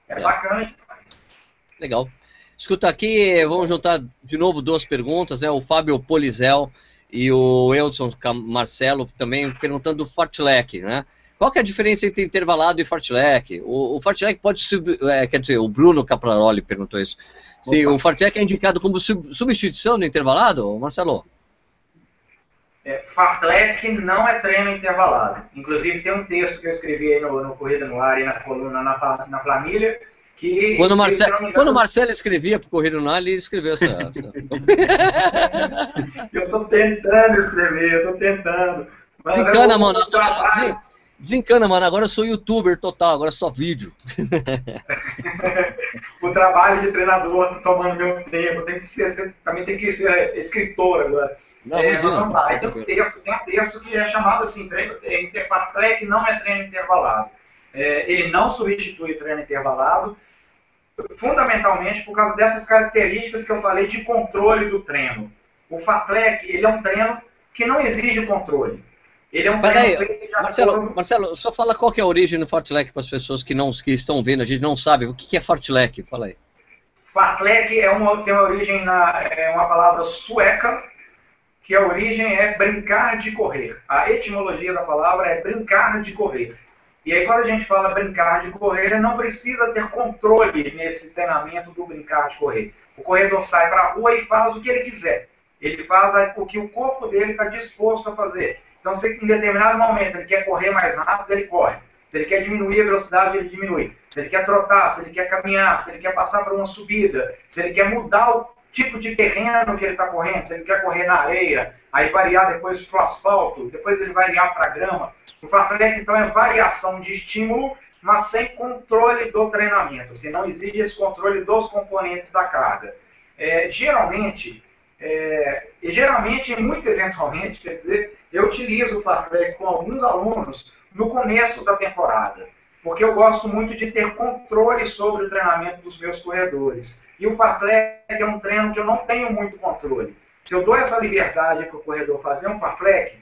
É, é. bacana demais. Legal. Escuta aqui, vamos juntar de novo duas perguntas, né? O Fábio Polizel e o Eldson Marcelo também perguntando do fartlek, né? Qual que é a diferença entre intervalado e fartlek? O, o fartlek pode, sub, é, quer dizer, o Bruno Capraroli perguntou isso. Se Opa. o fartlek é indicado como sub, substituição do intervalado, Marcelo? É, fartlek não é treino intervalado. Inclusive tem um texto que eu escrevi aí no, no Corrida no Ar e na coluna na, na planilha que, quando, Marcelo, quando o Marcelo escrevia para o Correio no ele escreveu essa. essa... (laughs) eu estou tentando escrever, eu estou tentando. desencana, eu, mano. Desencana, mano. Agora eu sou youtuber total, agora é só vídeo. (laughs) o trabalho de treinador está tomando meu tempo. Tem que ser, também tem que ser escritor agora. Não, é, vamos lá. Tem um texto, tem um texto que é chamado assim, treino, intervalo track não é treino intervalado. É, ele não substitui treino intervalado, fundamentalmente por causa dessas características que eu falei de controle do treino. O Fartlek, ele é um treino que não exige controle. Ele é um treino aí, Marcelo, acordo... Marcelo, só fala qual que é a origem do Fartlek para as pessoas que não que estão vendo, a gente não sabe. O que, que é Fartlek? Fala aí. Fartlek é uma, tem uma origem na é uma palavra sueca, que a origem é brincar de correr. A etimologia da palavra é brincar de correr. E aí, quando a gente fala brincar de correr, ele não precisa ter controle nesse treinamento do brincar de correr. O corredor sai para a rua e faz o que ele quiser. Ele faz o que o corpo dele está disposto a fazer. Então, se em determinado momento ele quer correr mais rápido, ele corre. Se ele quer diminuir a velocidade, ele diminui. Se ele quer trotar, se ele quer caminhar, se ele quer passar por uma subida, se ele quer mudar o tipo de terreno que ele está correndo, se ele quer correr na areia, aí variar depois para o asfalto, depois ele variar para a grama. O fartlek, então, é variação de estímulo, mas sem controle do treinamento, assim, não exige esse controle dos componentes da carga. É, geralmente, é, e geralmente, muito eventualmente, quer dizer, eu utilizo o fartlek com alguns alunos no começo da temporada porque eu gosto muito de ter controle sobre o treinamento dos meus corredores. E o fartlek é um treino que eu não tenho muito controle. Se eu dou essa liberdade para o corredor fazer um fartlek,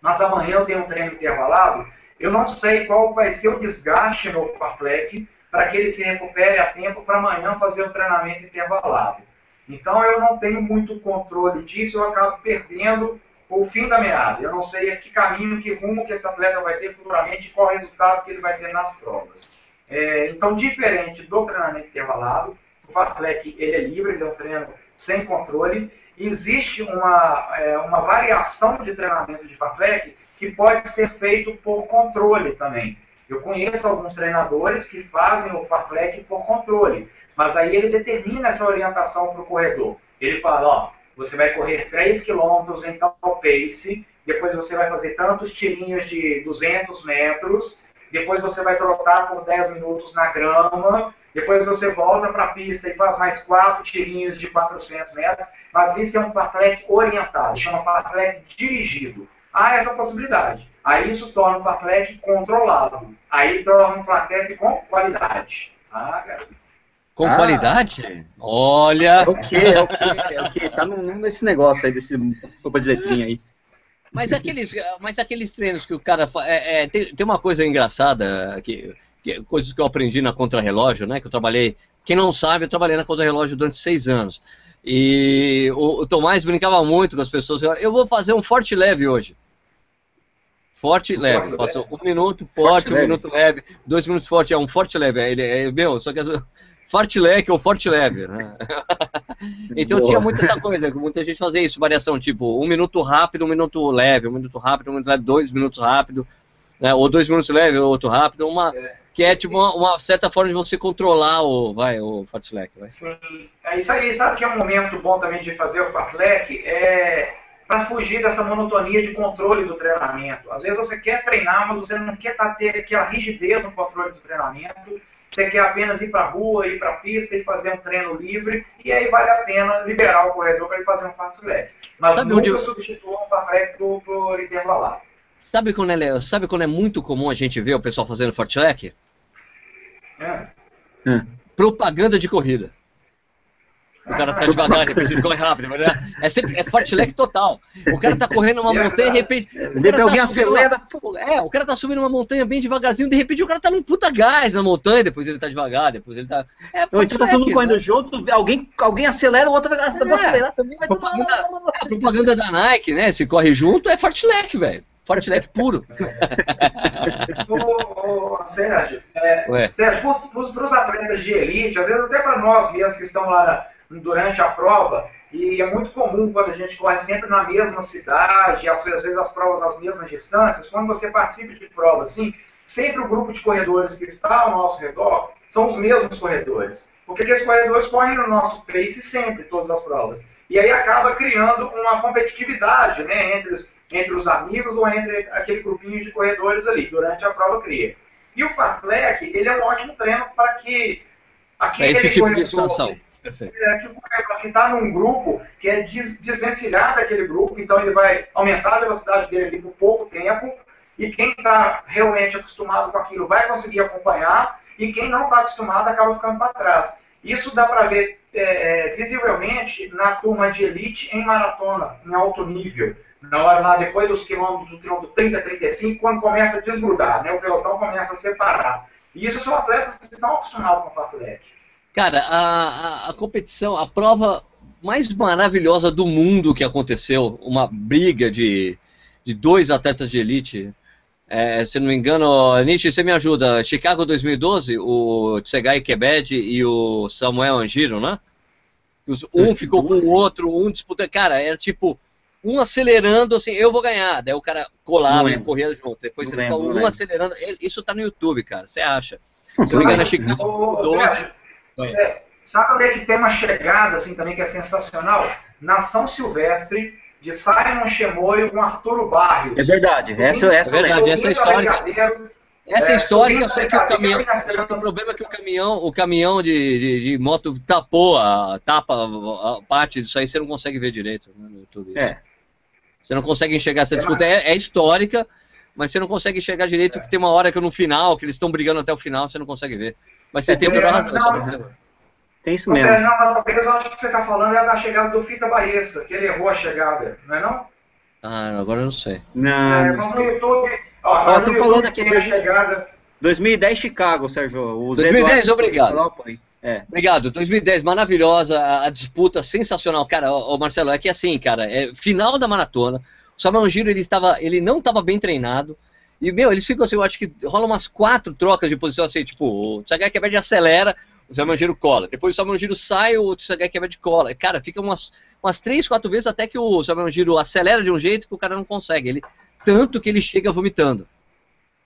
mas amanhã eu tenho um treino intervalado, eu não sei qual vai ser o desgaste no fartlek para que ele se recupere a tempo para amanhã fazer um treinamento intervalado. Então eu não tenho muito controle disso, eu acabo perdendo o fim da meada. Eu não sei que caminho, que rumo que esse atleta vai ter futuramente, qual resultado que ele vai ter nas provas. É, então, diferente do treinamento intervalado, o fartlek ele é livre, ele é um treino sem controle. Existe uma, é, uma variação de treinamento de fartlek que pode ser feito por controle também. Eu conheço alguns treinadores que fazem o fartlek por controle, mas aí ele determina essa orientação para o corredor. Ele fala, ó, você vai correr 3 km em tal pace, depois você vai fazer tantos tirinhos de 200 metros, depois você vai trotar por 10 minutos na grama, depois você volta para a pista e faz mais 4 tirinhos de 400 metros, mas isso é um fartlek orientado, chama fartlek dirigido. Há essa possibilidade. Aí isso torna o fartlek controlado. Aí torna um fartlek com qualidade. Ah, garoto. Com ah, qualidade? Olha! É o que? É o que? É o que? Tá nesse negócio aí, desse sopa de letrinha aí. Mas aqueles, mas aqueles treinos que o cara faz. É, é, tem, tem uma coisa engraçada, que, que, coisas que eu aprendi na Contrarrelógio, né? Que eu trabalhei. Quem não sabe, eu trabalhei na Contrarrelógio durante seis anos. E o, o Tomás brincava muito com as pessoas. Eu vou fazer um forte leve hoje. Forte leve. Faço um minuto forte, forte um leve. minuto leve, dois minutos forte. É um forte leve. Ele, é, meu, só que forte leque ou forte leve, né? (laughs) então Boa. tinha muito essa coisa, muita gente fazia isso, variação, tipo, um minuto rápido, um minuto leve, um minuto rápido, um minuto leve, dois minutos rápido, né? ou dois minutos leve, outro rápido, uma, é. que é tipo uma, uma, certa forma de você controlar o, vai, o fartlek, vai. Sim, é isso aí, sabe que é um momento bom também de fazer o fartlek? É para fugir dessa monotonia de controle do treinamento. Às vezes você quer treinar, mas você não quer tá, ter aquela rigidez no controle do treinamento, você quer apenas ir para a rua, ir para a pista e fazer um treino livre, e aí vale a pena liberar o corredor para ele fazer um fast track. Mas sabe nunca onde... substitua um fast track por, por intervalado. Sabe quando, é, sabe quando é muito comum a gente ver o pessoal fazendo fast track? É. Hum. Propaganda de corrida. O cara tá devagar, de repente ele corre rápido. É, sempre, é fartlek total. O cara tá correndo uma montanha, de repente. De repente tá alguém acelera. Uma, é, o cara tá subindo uma montanha bem devagarzinho, de repente o cara tá num puta gás na montanha, depois ele tá devagar, depois ele tá. É, então tá todo mundo correndo né? junto, alguém, alguém acelera, o outro vai é. acelerar também, vai propaganda, é, A propaganda da Nike, né? Se corre junto, é fartlek, velho. Fartlek puro. (laughs) ô, ô, Sérgio, é, Sérgio, para os atletas de elite, às vezes até para nós mesmos que estão lá na durante a prova, e é muito comum quando a gente corre sempre na mesma cidade, às vezes as provas às mesmas distâncias, quando você participa de prova assim, sempre o grupo de corredores que está ao nosso redor são os mesmos corredores. Porque aqueles corredores correm no nosso pace sempre, todas as provas. E aí acaba criando uma competitividade né, entre, os, entre os amigos ou entre aquele grupinho de corredores ali, durante a prova cria. E o fartlek, ele é um ótimo treino para que aquele é esse tipo corredor, de situação Perfeito. É que o corredor está num grupo que é des, desvencilhar daquele grupo, então ele vai aumentar a velocidade dele ali por pouco tempo, e quem está realmente acostumado com aquilo vai conseguir acompanhar, e quem não está acostumado acaba ficando para trás. Isso dá para ver é, é, visivelmente na turma de elite em maratona, em alto nível. Na hora lá, depois dos quilômetros, do quilômetro 30, 35, quando começa a desgrudar, né, o pelotão começa a separar. E isso são atletas que estão acostumados com o fartlek. Cara, a, a, a, competição, a prova mais maravilhosa do mundo que aconteceu, uma briga de, de dois atletas de elite. É, se não me engano, Nietzsche, você me ajuda. Chicago 2012, o Tsegai Kebed e o Samuel Angiro, né? Um ficou com o outro, um disputando. Cara, era tipo, um acelerando assim, eu vou ganhar. Daí o cara colava e corria junto. Depois você ficou um acelerando. Isso tá no YouTube, cara. Você acha? (laughs) Se não me engano, é Chicago 12. É, Sabe onde é que tem uma chegada assim também que é sensacional? Nação Silvestre, de Simon Chemoio com Arturo Barrios. É verdade, essa, essa é verdade, essa é histórica. Essa é, histórica, só que o caminhão. Só que o problema é que o caminhão, o caminhão de, de, de moto tapou a tapa a parte disso aí, você não consegue ver direito né, no YouTube. É. Você não consegue enxergar essa disputa. É, é histórica, mas você não consegue enxergar direito é. que tem uma hora que no final, que eles estão brigando até o final, você não consegue ver. Mas você é, tem toda a razão. Não, tem isso mesmo. Seja, não, mas apenas eu acho que você está falando é da chegada do Fita Baessa, que ele errou a chegada, não é não? Ah, agora eu não sei. Não, é, não no YouTube. Ó, ó tô falando aqui da chegada. 2010 Chicago, Sérgio. O 2010, obrigado. É. Obrigado. 2010, maravilhosa, a, a disputa sensacional. Cara, o Marcelo, é que assim, cara, é final da maratona. O Samuel Giro, ele, estava, ele não estava bem treinado. E, meu, eles ficam assim, eu acho que rola umas quatro trocas de posição, assim, tipo, o Tsagai Kebed acelera, o Samuel Giro cola. Depois o Samuel Giro sai, o Tsagai Kebed cola. Cara, fica umas, umas três, quatro vezes até que o Samuel Giro acelera de um jeito que o cara não consegue. Ele, tanto que ele chega vomitando.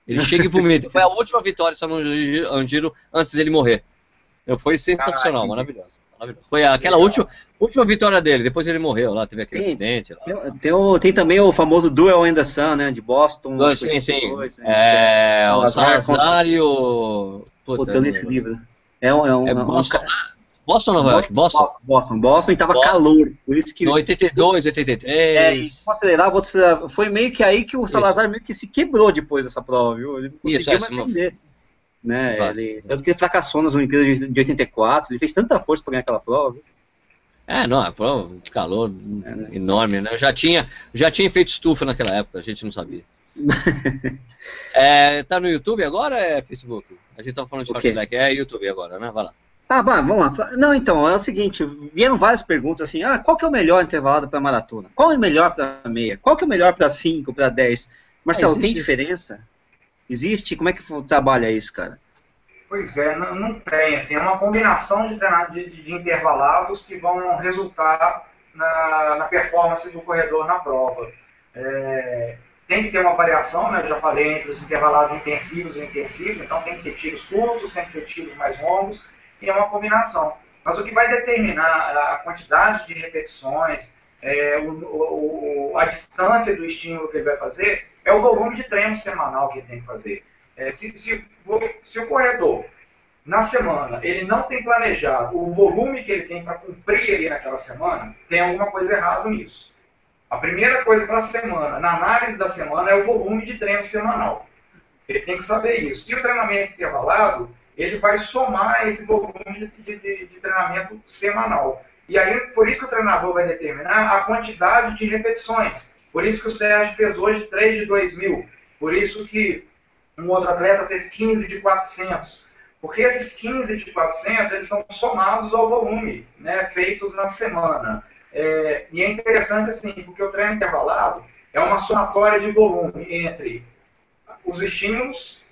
Ele chega e vomita. Foi a última vitória do Samuel Giro antes dele morrer. Foi sensacional, maravilhoso. Foi aquela última, última vitória dele, depois ele morreu lá, teve aquele tem, acidente. Lá. Tem, tem, o, tem, também o famoso Duel in the Sun, né, de Boston. Do, sim, sim. Dois, né, é, é, o Salazar e o... Puta, Putz, eu li esse livro. É um... É um, é Boston, um... Boston Nova York? Boston. Boston, Boston, Boston e tava Boston. calor, por isso que... No 82, 83... É, e vou acelerar, vou acelerar. Foi meio que aí que o Salazar isso. meio que se quebrou depois dessa prova, viu? Ele não conseguiu isso, mais vender. Né? Ele, tanto que ele fracassou nas Olimpíadas de 84, ele fez tanta força para ganhar aquela prova. É, não, é prova, calor é, né? enorme, né? Eu já tinha, já tinha feito estufa naquela época, a gente não sabia. (laughs) é, tá no YouTube agora é Facebook? A gente tava falando de okay. Short é YouTube agora, né? Vai lá. Ah, bah, vamos lá. Não, então, é o seguinte, vieram várias perguntas assim, ah, qual que é o melhor intervalado para maratona? Qual é o melhor para meia? Qual que é o melhor para 5, para 10? Marcelo, tem diferença? Existe? Como é que trabalha isso, cara? Pois é, não, não tem. Assim, é uma combinação de, de, de intervalados que vão resultar na, na, performance do corredor na prova. É, tem que ter uma variação, né, eu já falei, entre os intervalados intensivos e intensivos, então tem que ter tiros curtos, tem que ter tiros mais longos, e é uma combinação. Mas o que vai determinar a quantidade de repetições, é, o, o, a distância do estímulo que ele vai fazer, é o volume de treino semanal que ele tem que fazer. É, se, se, se, o corredor, na semana, ele não tem planejado o volume que ele tem para cumprir ali naquela semana, tem alguma coisa errada nisso. A primeira coisa para a semana, na análise da semana, é o volume de treino semanal. Ele tem que saber isso. E o treinamento intervalado, ele vai somar esse volume de, de, de treinamento semanal. E aí, por isso que o treinador vai determinar a quantidade de repetições. Por isso que o Sérgio fez hoje 3 de 2 mil. Por isso que um outro atleta fez 15 de 400. Porque esses 15 de 400, eles são somados ao volume, né, feitos na semana. É, e é interessante assim, porque o treino intervalado é uma somatória de volume entre os estímulos,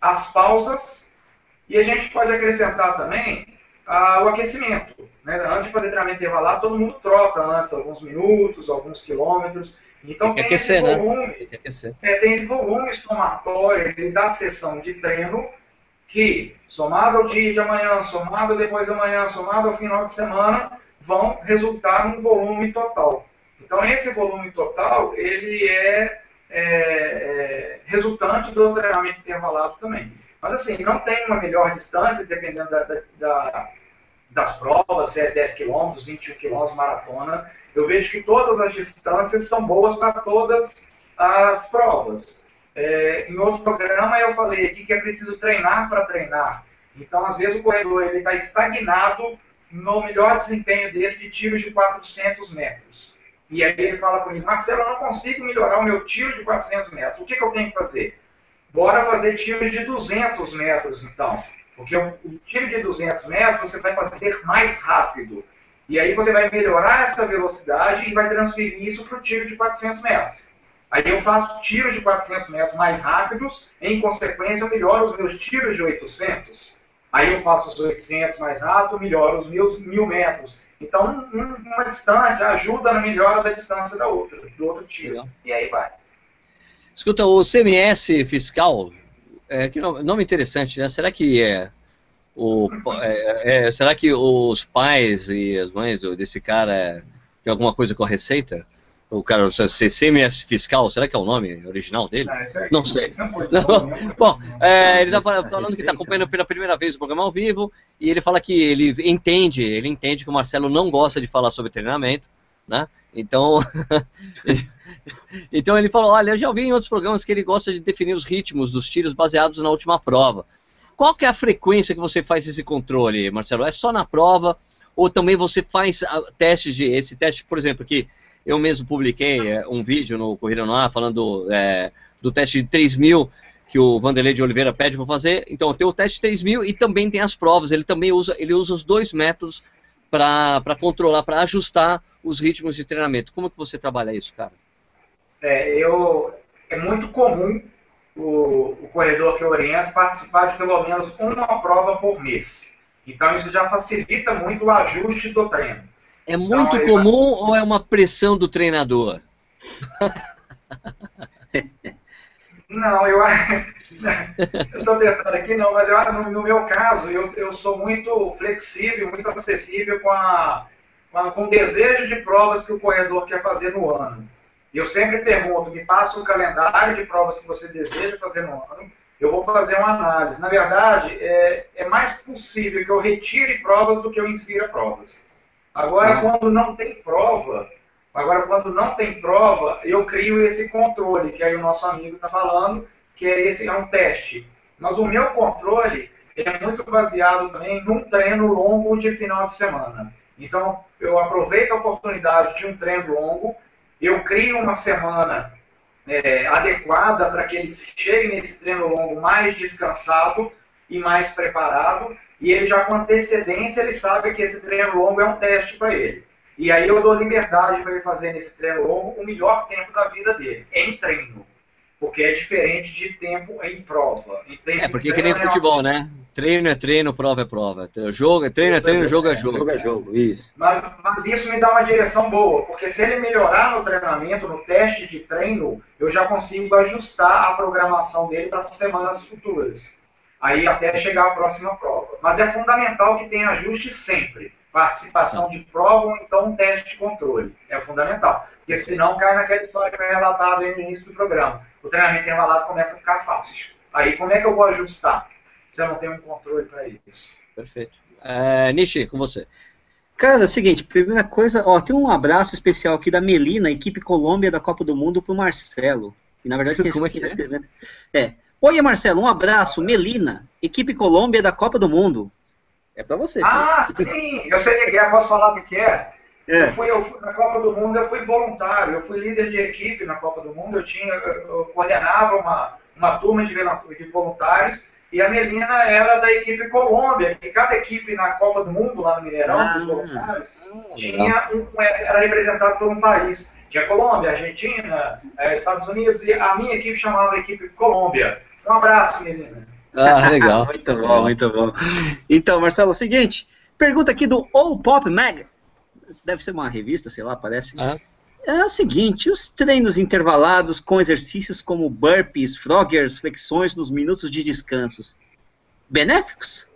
as pausas, e a gente pode acrescentar também ah, o aquecimento. Né? Antes de fazer treinamento intervalado, todo mundo troca antes alguns minutos, alguns quilômetros. Então tem, tem aquecer, esse volume, né? tem. É, tem esse volume somatório da sessão de treino que, somado ao dia de amanhã, somado depois de amanhã, somado ao final de semana, vão resultar num volume total. Então esse volume total, ele é, é, é resultante do treinamento intervalado também. Mas assim, não tem uma melhor distância, dependendo da, da, da, das provas, se é 10 km, 21 km, maratona. Eu vejo que todas as distâncias são boas para todas as provas. É, em outro programa eu falei aqui que é preciso treinar para treinar. Então, às vezes, o corredor está estagnado no melhor desempenho dele de tiros de 400 metros. E aí ele fala comigo, Marcelo, eu não consigo melhorar o meu tiro de 400 metros. O que, que eu tenho que fazer? Bora fazer tiros de 200 metros, então. Porque o, tiro de 200 metros você vai fazer mais rápido. E aí você vai melhorar essa velocidade e vai transferir isso para o tiro de 400 metros. Aí eu faço tiros de 400 metros mais rápidos, em consequência eu melhoro os meus tiros de 800. Aí eu faço os 800 mais rápido, melhoro os meus 1000 metros. Então, uma distância ajuda na melhora da distância da outra, do outro tiro. Legal. E aí vai. Escuta, o CMS fiscal, é, que nome interessante, né? Será que é, o, é, é, será que os pais e as mães desse cara tem alguma coisa com a receita? O cara, o CMS Fiscal, será que é o nome original dele? Ah, é não sei. Não. (laughs) Bom, é, ele está falando que está acompanhando pela primeira vez o programa ao vivo e ele fala que ele entende, ele entende que o Marcelo não gosta de falar sobre treinamento, né? Então, (laughs) então ele falou, olha, eu já ouvi em outros programas que ele gosta de definir os ritmos dos tiros baseados na última prova. Qual que é a frequência que você faz esse controle, Marcelo? É só na prova ou também você faz testes de esse teste, por exemplo, que eu mesmo publiquei é, um vídeo no Corrida no Ar falando é, do teste de 3 mil que o Vanderlei de Oliveira pede para fazer. Então, tem o teste de 3 mil e também tem as provas. Ele também usa, ele usa os dois métodos para controlar, para ajustar os ritmos de treinamento. Como que você trabalha isso, cara? É, eu, é muito comum o, o corredor que eu oriento participar de pelo menos uma prova por mês. Então, isso já facilita muito o ajuste do treino. É muito então, comum vai... ou é uma pressão do treinador? (laughs) Não, eu (laughs) estou pensando aqui, não, mas eu, no, no meu caso, eu, eu sou muito flexível, muito acessível com, a, com, desejo de provas que o corredor quer fazer no ano. Eu sempre pergunto, me passa o calendário de provas que você deseja fazer no ano, eu vou fazer uma análise. Na verdade, é, é mais possível que eu retire provas do que eu insira provas. Agora, ah. quando não tem prova, agora quando não tem prova, eu crio esse controle, que aí o nosso amigo está falando, que é esse é um teste. Mas o meu controle é muito baseado também num treino longo de final de semana. Então, eu aproveito a oportunidade de um treino longo, eu crio uma semana é, adequada para que eles cheguem nesse treino longo mais descansado e mais preparado, e ele já com antecedência ele sabe que esse treino longo é um teste para ele. E aí eu dou liberdade para ele fazer nesse treino longo o melhor tempo da vida dele, em treino. Porque é diferente de tempo em prova. Em tempo é, porque que nem é futebol, uma... né? Treino é treino, prova é prova. Jogo, treino é treino, jogo é jogo. Jogo é jogo, isso. Mas, mas isso me dá uma direção boa, porque se ele melhorar no treinamento, no teste de treino, eu já consigo ajustar a programação dele para as semanas futuras aí até chegar à próxima prova. Mas é fundamental que tenha ajuste sempre. Participação de prova ou então um teste de controle. É fundamental. Porque senão cai naquela história que foi relatada no início do programa. O treinamento intervalado começa a ficar fácil. Aí como é que eu vou ajustar? Se eu não tenho um controle para isso. Perfeito. É, Nishi, com você. Cara, é o seguinte, primeira coisa, ó, tem um abraço especial aqui da Melina, equipe Colômbia da Copa do Mundo, pro Marcelo. E na verdade, (laughs) como é que é? É, Oi, Marcelo, um abraço. Melina, equipe Colômbia da Copa do Mundo. É para você. Ah, filho. sim, eu sei o que é, posso falar o que é? É. Eu, fui, eu fui, na Copa do Mundo, eu fui voluntário, eu fui líder de equipe na Copa do Mundo, eu tinha, eu coordenava uma, uma turma de, de voluntários e a Melina era da equipe Colômbia, que cada equipe na Copa do Mundo, lá no Mineirão, ah, dos voluntários, ah, tinha um, era representado por um país. Tinha Colômbia, Argentina, eh, Estados Unidos, e a minha equipe chamava a equipe Colômbia. Um abraço, menina. Ah, (laughs) legal. muito bom, muito bom. Então, Marcelo, é o seguinte, pergunta aqui do All Pop Mag. Deve ser uma revista, sei lá, parece. Ah. É o seguinte, os treinos intervalados com exercícios como burpees, froggers, flexões nos minutos de descansos, benéficos?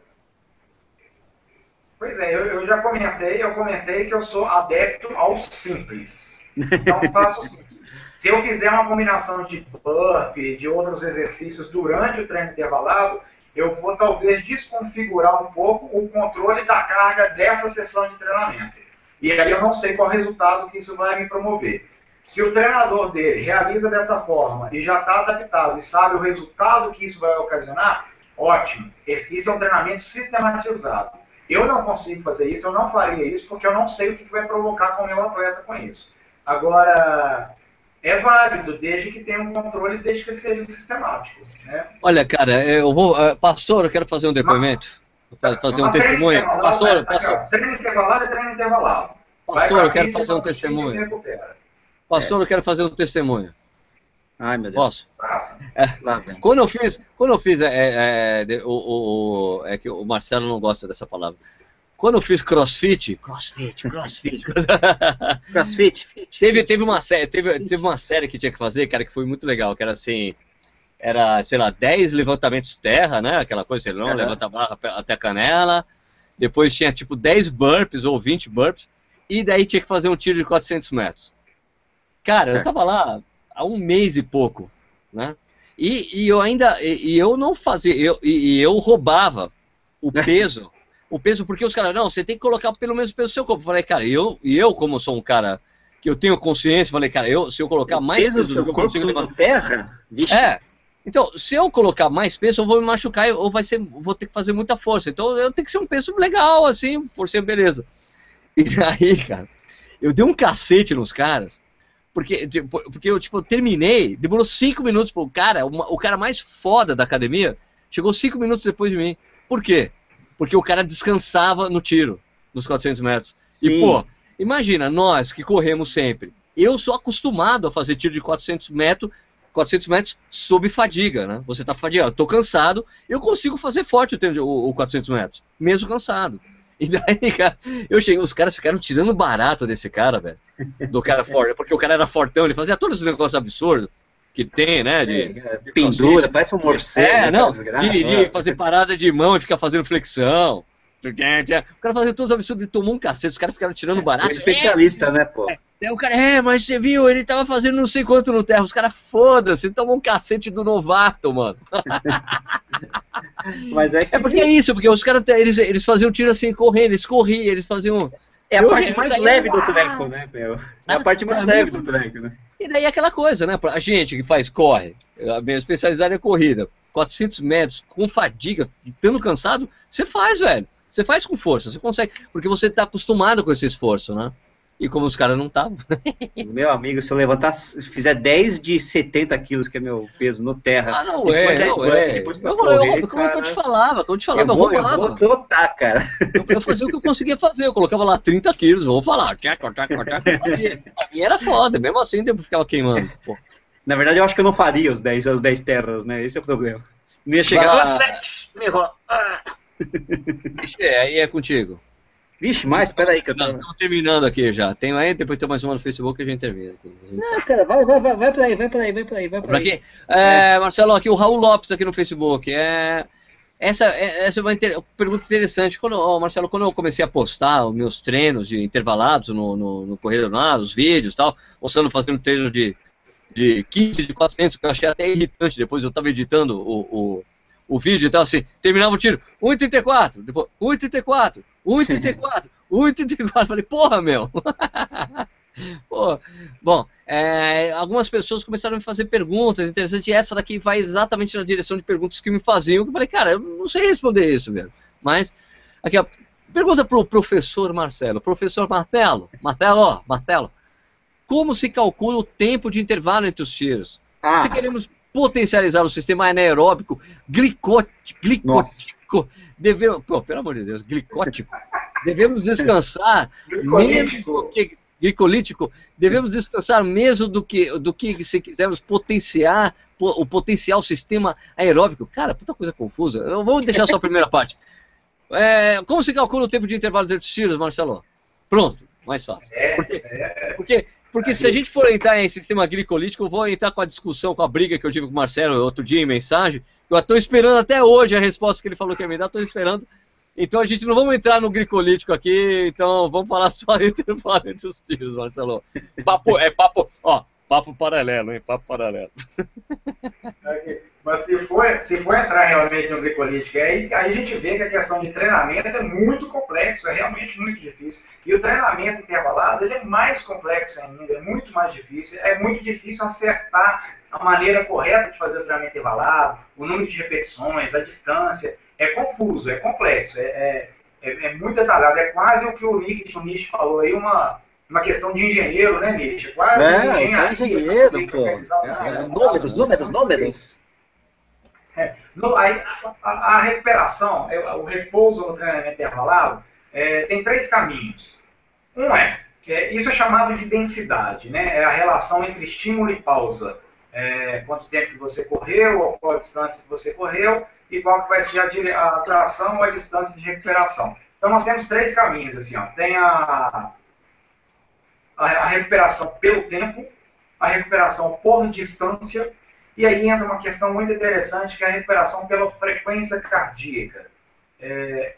Pois é, eu, eu, já comentei, eu comentei que eu sou adepto ao simples. Então faço simples. Se eu fizer uma combinação de burp, de outros exercícios durante o treino intervalado, eu vou talvez desconfigurar um pouco o controle da carga dessa sessão de treinamento. E aí eu não sei qual resultado que isso vai me promover. Se o treinador dele realiza dessa forma e já está adaptado e sabe o resultado que isso vai ocasionar, ótimo. Esse, isso é um treinamento sistematizado. Eu não consigo fazer isso, eu não faria isso, porque eu não sei o que vai provocar com o meu atleta com isso. Agora, é válido, desde que tenha um controle, desde que seja sistemático. Né? Olha, cara, eu vou. Uh, pastor, eu quero fazer um depoimento. Mas, fazer um testemunho. Pastor, pastor. Treino intervalado é treino intervalado. Pastor, eu quero fazer um testemunho. Pastor, eu quero fazer um testemunho. Ai, meu Deus. Posso? É, quando eu fiz, quando eu fiz, é, é, é o, o, é que o Marcelo não gosta dessa palavra. Quando eu fiz crossfit, crossfit, crossfit, (laughs) crossfit, teve, teve, uma série, teve, teve uma série que tinha que fazer, cara, que foi muito legal, que era assim, era, sei lá, 10 levantamentos terra, né? Aquela coisa, sei lá, uhum. levanta a barra até a canela. Depois tinha tipo 10 burpees ou 20 burpees. E daí tinha que fazer um tiro de 400 metros. Cara, certo. eu tava lá há um mês e pouco, né? E, e eu ainda, e, e, eu não fazia, eu, e, e eu roubava o (laughs) peso, o peso porque os caras, não, você tem que colocar pelo menos o peso do seu corpo. Eu falei, cara, eu, e eu como sou um cara que eu tenho consciência, falei, cara, eu, se eu colocar o mais peso, peso do seu corpo consigo levantar... terra, Vixe. É, então, se eu colocar mais peso, eu vou me machucar ou vai ser, vou ter que fazer muita força. Então, eu tenho que ser um peso legal, assim, força beleza. E (laughs) aí, cara, eu dei um cacete nos caras, porque, tipo, porque eu, tipo, terminei, demorou cinco minutos pro cara, uma, o cara mais foda da academia, chegou cinco minutos depois de mim. Por quê? Porque o cara descansava no tiro, nos 400 metros. Sim. E, pô, imagina, nós que corremos sempre, eu sou acostumado a fazer tiro de 400 metros 400 metros sob fadiga, né? Você está fadigado, estou cansado, eu consigo fazer forte o, o, o 400 metros, mesmo cansado. E daí, (laughs) cara, eu cheguei, os caras ficaram tirando barato desse cara, velho. Do cara forte, porque o cara era fortão, ele fazia todos os negócios absurdos que tem, né? De, é, de pendura, parece um morcego. É, não, de, de né? fazer parada de mão e ficar fazendo flexão. O cara fazia todos os absurdos e tomou um cacete, os caras ficaram tirando barato. É, especialista, é, né, pô? É, o cara, é, mas você viu, ele tava fazendo não sei quanto no terra. Os caras, foda-se, tomou um cacete do novato, mano. (laughs) mas é, que... é porque é isso, porque os caras, eles, eles faziam tiro assim, correndo, eles corriam, eles faziam. É a parte mais leve do treco, né, meu? É a ah, parte mais leve do treco, né? E daí aquela coisa, né? A gente que faz corre, a minha especialidade é corrida, 400 metros, com fadiga, estando cansado, você faz, velho. Você faz com força, você consegue, porque você está acostumado com esse esforço, né? E como os caras não estavam. (laughs) meu amigo, se eu levantar, fizer 10 de 70 quilos, que é meu peso no terra. Ah, não é, não é. Depois eu, correr, eu, como cara, eu te falava, como eu te falava, eu, vou, eu vou trotar, cara. Eu, eu, fazia o que eu conseguia fazer, eu colocava lá 30 quilos, vou falar, tchac, tchac, tchac, E era foda, mesmo assim eu ficava queimando. Pô. Na verdade, eu acho que eu não faria os 10, as 10 terras, né? Esse é o problema. Não ia chegar. Ah, 7! Ah. É, aí é contigo. Vixe, mais, peraí que eu tô... Não, terminando aqui já. Tem aí, depois tem mais uma no Facebook e a gente termina. Aqui. Não, sabe. cara, vai, vai, vai, vai pra aí, vai pra aí, vai pra aí, vai pra aí. É, é. Marcelo, aqui o Raul Lopes aqui no Facebook. É... Essa, é, essa é uma inter... pergunta interessante. Quando, oh, Marcelo, quando eu comecei a postar os meus treinos de intervalados no, no, no Correio Nada, os vídeos e tal, mostrando, fazendo treino de, de 15, de 400, que eu achei até irritante. Depois eu estava editando o, o, o vídeo e tal, assim, terminava o tiro, 1,34, depois 1,34, 1,34, 1,34. Falei, porra, meu. (laughs) Pô, bom, é, algumas pessoas começaram a me fazer perguntas interessantes, e essa daqui vai exatamente na direção de perguntas que me faziam, que eu falei, cara, eu não sei responder isso, velho. Mas, aqui, ó, pergunta pro professor Marcelo. Professor Martelo, Martelo, Martelo, como se calcula o tempo de intervalo entre os tiros? Ah. Se queremos potencializar o sistema anaeróbico glicótico, glicótico devemos, pô, pelo amor de Deus, glicótico, devemos descansar menos do que glicolítico, devemos descansar mesmo do que, do que se quisermos potenciar o potencial sistema aeróbico. Cara, puta coisa confusa. Vamos deixar só a primeira (laughs) parte. É, como se calcula o tempo de intervalo entre os tiros, Marcelo? Pronto, mais fácil. É, porque, é. porque porque se a gente for entrar em sistema glicolítico, eu vou entrar com a discussão, com a briga que eu tive com o Marcelo outro dia em mensagem. Eu estou esperando até hoje a resposta que ele falou que ia me dar, estou esperando. Então a gente não vamos entrar no glicolítico aqui, então vamos falar (laughs) só entre, entre os tiros, Marcelo. Papo, é papo, ó, papo paralelo, hein? Papo paralelo. Mas se for, se for entrar realmente no glicolítico, aí, aí a gente vê que a questão de treinamento é muito complexo, é realmente muito difícil. E o treinamento intervalado ele é mais complexo ainda, é muito mais difícil. É muito difícil acertar a maneira correta de fazer o treinamento intervalado, o número de repetições, a distância. É confuso, é complexo, é, é, é, é muito detalhado. É quase o que o Nick Nish falou aí, uma uma questão de engenheiro, né, Nietzsche? Quase é, um engenheiro, pô. É, números, números, números. É, no, a, a, recuperação, é, o repouso no treinamento intervalado, é, tem três caminhos. Um é, é, isso é chamado de densidade, né? É a relação entre estímulo e pausa. É, quanto tempo você correu, qual a distância que você correu, e qual que vai ser a, a duração ou a distância de recuperação. Então nós temos três caminhos, assim, ó. Tem a, a, a recuperação pelo tempo, a recuperação por distância E aí entra uma questão muito interessante, que é a recuperação pela frequência cardíaca. É,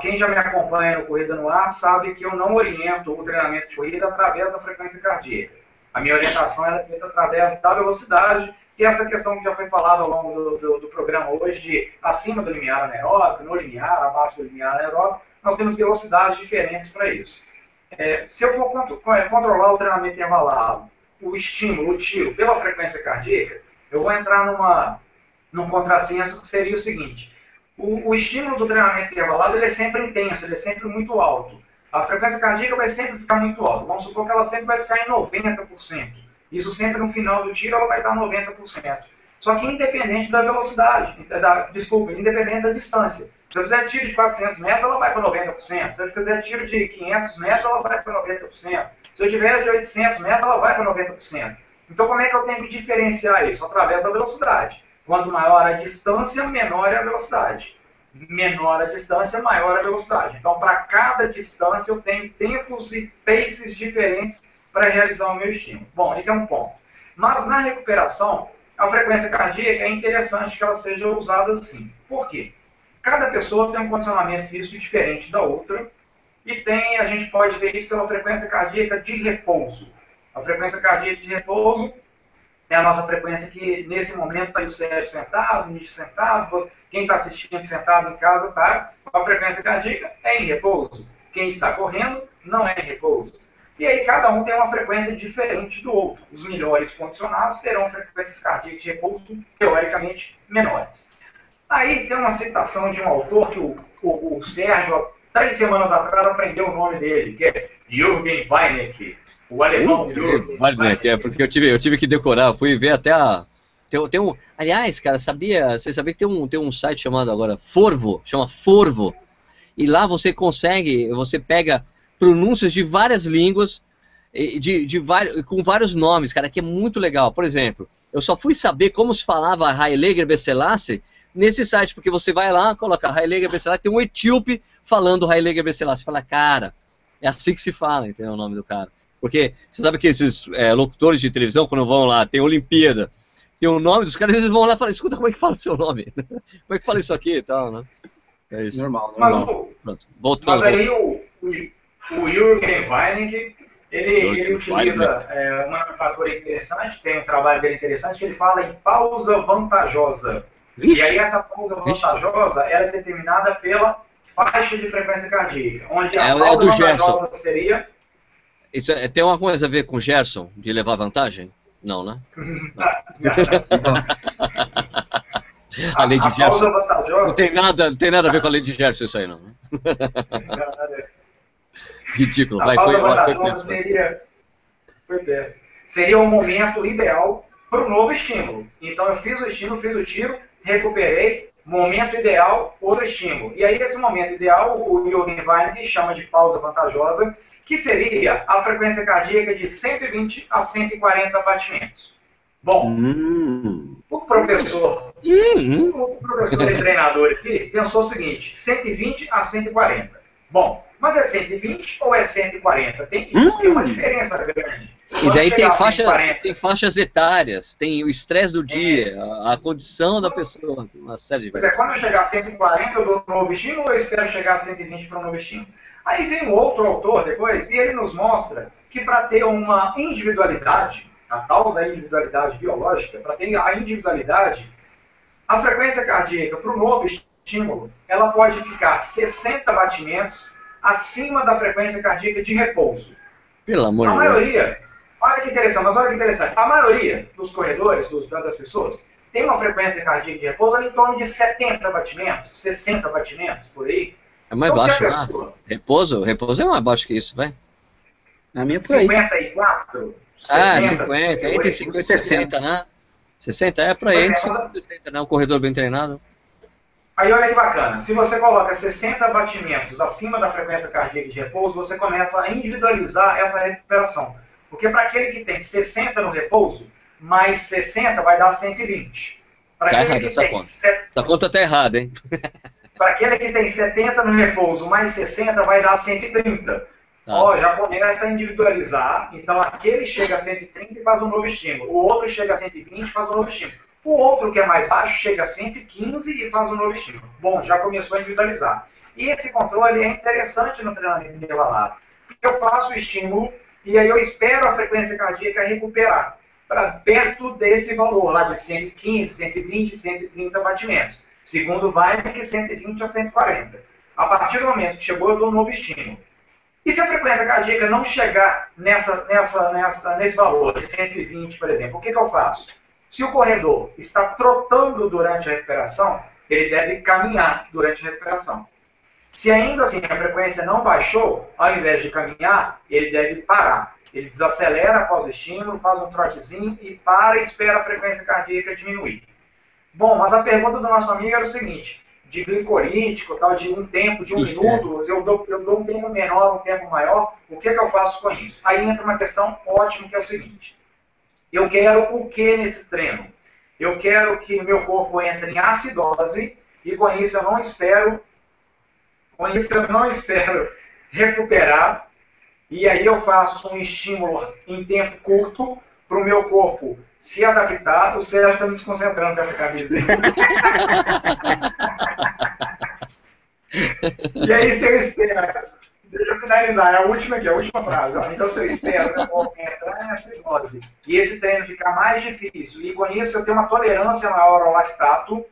quem já me acompanha no Corrida no Ar sabe que eu não oriento o treinamento de corrida através da frequência cardíaca. A minha orientação é feita através da velocidade, que é essa questão que já foi falada ao longo do, do, do programa hoje, de acima do limiar anaeróbico, no limiar, abaixo do limiar anaeróbico, nós temos velocidades diferentes para isso. É, se eu for é, controlar o treinamento intervalado, o estímulo, o tiro, pela frequência cardíaca, eu vou entrar numa, num contrassenso que seria o seguinte: o, o estímulo do treinamento intervalado ele é sempre intenso, ele é sempre muito alto. A frequência cardíaca vai sempre ficar muito alta. Vamos supor que ela sempre vai ficar em 90%. Isso sempre no final do tiro ela vai estar 90%. Só que independente da velocidade, da, desculpa, independente da distância. Se eu fizer tiro de 400 metros, ela vai para 90%. Se eu fizer tiro de 500 metros, ela vai para 90%. Se eu tiver de 800 metros, ela vai para 90%. Então, como é que eu tenho que diferenciar isso? Através da velocidade. Quanto maior a distância, menor é a velocidade. Menor a distância, maior a velocidade. Então, para cada distância, eu tenho tempos e paces diferentes para realizar o meu estímulo. Bom, esse é um ponto. Mas na recuperação, a frequência cardíaca é interessante que ela seja usada assim. Por quê? Cada pessoa tem um condicionamento físico diferente da outra e tem, a gente pode ver isso pela frequência cardíaca de repouso. A frequência cardíaca de repouso é a nossa frequência que nesse momento está o Sérgio sentado, o Nietzsche sentado, quem está assistindo sentado em casa está, a frequência cardíaca é em repouso. Quem está correndo não é em repouso. E aí cada um tem uma frequência diferente do outro. Os melhores condicionados terão frequências cardíacas de repouso teoricamente menores. Aí tem uma citação de um autor que o, o, o Sérgio, três semanas atrás, aprendeu o nome dele, que é Jürgen Weineck. O alemão uh, Weineck. É, porque eu tive, eu tive que decorar, fui ver até a... Tem, tem um, aliás, cara, sabia, você sabia que tem um, tem um site chamado agora Forvo, chama Forvo, e lá você consegue, você pega pronúncias de várias línguas, de, de, com vários nomes, cara, que é muito legal. Por exemplo, eu só fui saber como se falava Haile Besselassie nesse site, porque você vai lá, coloca Haile Gebrselassie, tem um etíope falando Haile Gebrselassie. Você fala, cara, é assim que se fala, entendeu o nome do cara. Porque você sabe que esses é, locutores de televisão, quando vão lá, tem Olimpíada, tem o nome dos caras, eles vão lá e falam, escuta como é que fala o seu nome, (laughs) como é que fala isso aqui e tal, né? É isso. Normal, normal. Mas, Pronto, mas aí o, o, o Jürgen Weinig, ele, ele utiliza é, uma nomenclatura interessante, tem um trabalho dele interessante, que ele fala em pausa vantajosa. Ixi. E aí essa pausa vantajosa ela é determinada pela faixa de frequência cardíaca, onde a é, pausa é vantajosa Gerson. seria... Isso é, tem alguma coisa a ver com o Gerson, de levar vantagem? Não, né? Não. (laughs) (laughs) a lei de a Gerson. Não tem, nada, não tem nada a ver com a lei de Gerson isso aí, não. (laughs) Ridículo. A Vai, pausa foi, vantajosa foi seria, foi seria um momento ideal para o novo estímulo. Então eu fiz o estímulo, fiz o tiro, recuperei, momento ideal, outro estímulo. E aí, esse momento ideal, o Jürgen Weinig chama de pausa vantajosa, que seria a frequência cardíaca de 120 a 140 batimentos. Bom, hum. o professor, hum. o professor e treinador aqui pensou o seguinte: 120 a 140. Bom, mas é 120 ou é 140? Tem, isso hum. tem uma diferença grande. E daí tem, faixa, tem faixas etárias, tem o estresse do dia, é. a, a, condição da pessoa, uma série de coisas. é, quando eu chegar a 140 eu dou um novo estímulo ou eu espero chegar a 120 para um novo estímulo? Aí vem um outro autor depois e ele nos mostra que para ter uma individualidade, a tal da individualidade biológica, para ter a individualidade, a frequência cardíaca para o novo estímulo, ela pode ficar 60 batimentos acima da frequência cardíaca de repouso. Pelo amor de Deus. A maioria, olha que interessante, mas olha que interessante, a maioria dos corredores, dos, das pessoas, tem uma frequência cardíaca de repouso ali em torno de 70 batimentos, 60 batimentos, por aí. É mais então, baixo, né? pessoa, Repouso? Repouso é mais baixo que isso, vai. Na minha por aí. 54, 60, ah, 50, entre 50 e 60, né? 60 é para ele, 50 e 60, né? Um corredor bem treinado. Aí olha que bacana, se você coloca 60 batimentos acima da frequência cardíaca de repouso, você começa a individualizar essa recuperação. Porque para aquele que tem 60 no repouso, mais 60 vai dar 120. Para tá aquele que essa tem conta. Set... Essa conta tá errada, hein? Para aquele que tem 70 no repouso, mais 60 vai dar 130. Tá. Ó, já começa a individualizar. Então aquele chega a 130 e faz um novo estímulo. O outro chega a 120 e faz um novo estímulo. O outro, que é mais baixo, chega a 115 e faz um novo estímulo. Bom, já começou a individualizar. E esse controle é interessante no treinamento intervalado. Porque eu faço o estímulo e aí eu espero a frequência cardíaca recuperar para perto desse valor, lá de 115, 120, 130 batimentos. Segundo de 120 a 140. A partir do momento que chegou, eu dou um novo estímulo. E se a frequência cardíaca não chegar nessa, nessa, nessa, nesse valor, 120, por exemplo, o que, que eu faço? Se o corredor está trotando durante a recuperação, ele deve caminhar durante a recuperação. Se ainda assim a frequência não baixou, ao invés de caminhar, ele deve parar. Ele desacelera após o estímulo, faz um trotezinho e para e espera a frequência cardíaca diminuir. Bom, mas a pergunta do nosso amigo era o seguinte: de glicolítico, tal, de um tempo, de um isso minuto, é. eu, dou, eu dou um tempo menor, um tempo maior, o que, que eu faço com isso? Aí entra uma questão ótima que é o seguinte: eu quero o que nesse treino? Eu quero que o meu corpo entre em acidose e com isso eu não espero com isso eu não espero (laughs) recuperar. E aí eu faço um estímulo em tempo curto para o meu corpo se adaptar. O Sérgio está me desconcentrando com essa camisa. (laughs) e aí se eu espero. Deixa eu finalizar, é a última aqui, a última frase. Ó. Então, se eu espero meu corpo entrar nessa hipnose e esse treino ficar mais difícil, e com isso eu tenho uma tolerância maior ao lactato,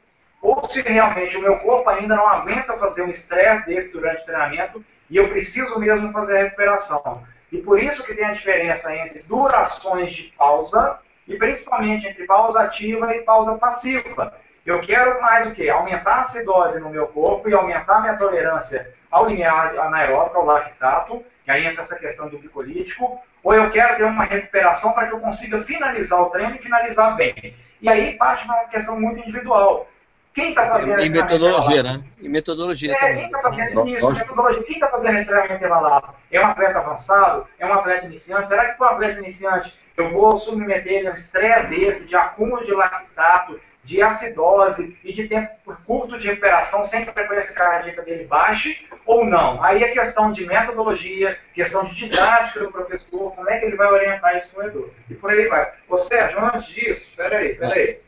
ou se realmente o meu corpo ainda não aguenta fazer um estresse desse durante o treinamento e eu preciso mesmo fazer a recuperação. E por isso que tem a diferença entre durações de pausa e principalmente entre pausa ativa e pausa passiva. Eu quero mais o quê? Aumentar a acidose no meu corpo e aumentar a minha tolerância ao limiar anaeróbico, ao lactato, que aí entra essa questão do glicolítico, ou eu quero ter uma recuperação para que eu consiga finalizar o treino e finalizar bem. E aí parte uma questão muito individual. Quem está fazendo esse metodologia, né? Em metodologia é, também. Quem está fazendo isso? Metodologia. Quem está fazendo esse treinamento intervalado? É um atleta avançado? É um atleta iniciante? Será que para um atleta iniciante eu vou submeter ele a um estresse desse, de acúmulo de lactato, de acidose e de tempo curto de recuperação sem que a frequência cardíaca dele baixe ou não? Aí é questão de metodologia, questão de didática do professor, como é que ele vai orientar esse corredor. E por aí vai. Ô Sérgio, antes disso, peraí, peraí.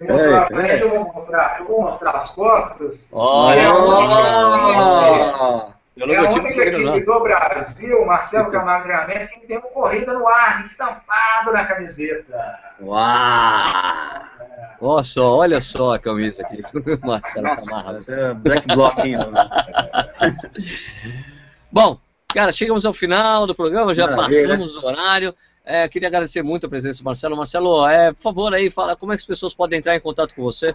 Mostrar frente, eu vou mostrar, eu vou mostrar as costas. Olha! É a única equipe do Brasil, Marcelo Camargo Treinamento, que tem uma corrida no ar, estampado na camiseta. Uau! Olha só, olha só a camisa aqui. (laughs) Marcelo Camargo. É black blocking. Né? (laughs) Bom, cara, chegamos ao final do programa, já Maravilha. passamos do horário. É, queria agradecer muito a presença do Marcelo. Marcelo, é, por favor, aí, fala como é que as pessoas podem entrar em contato com você.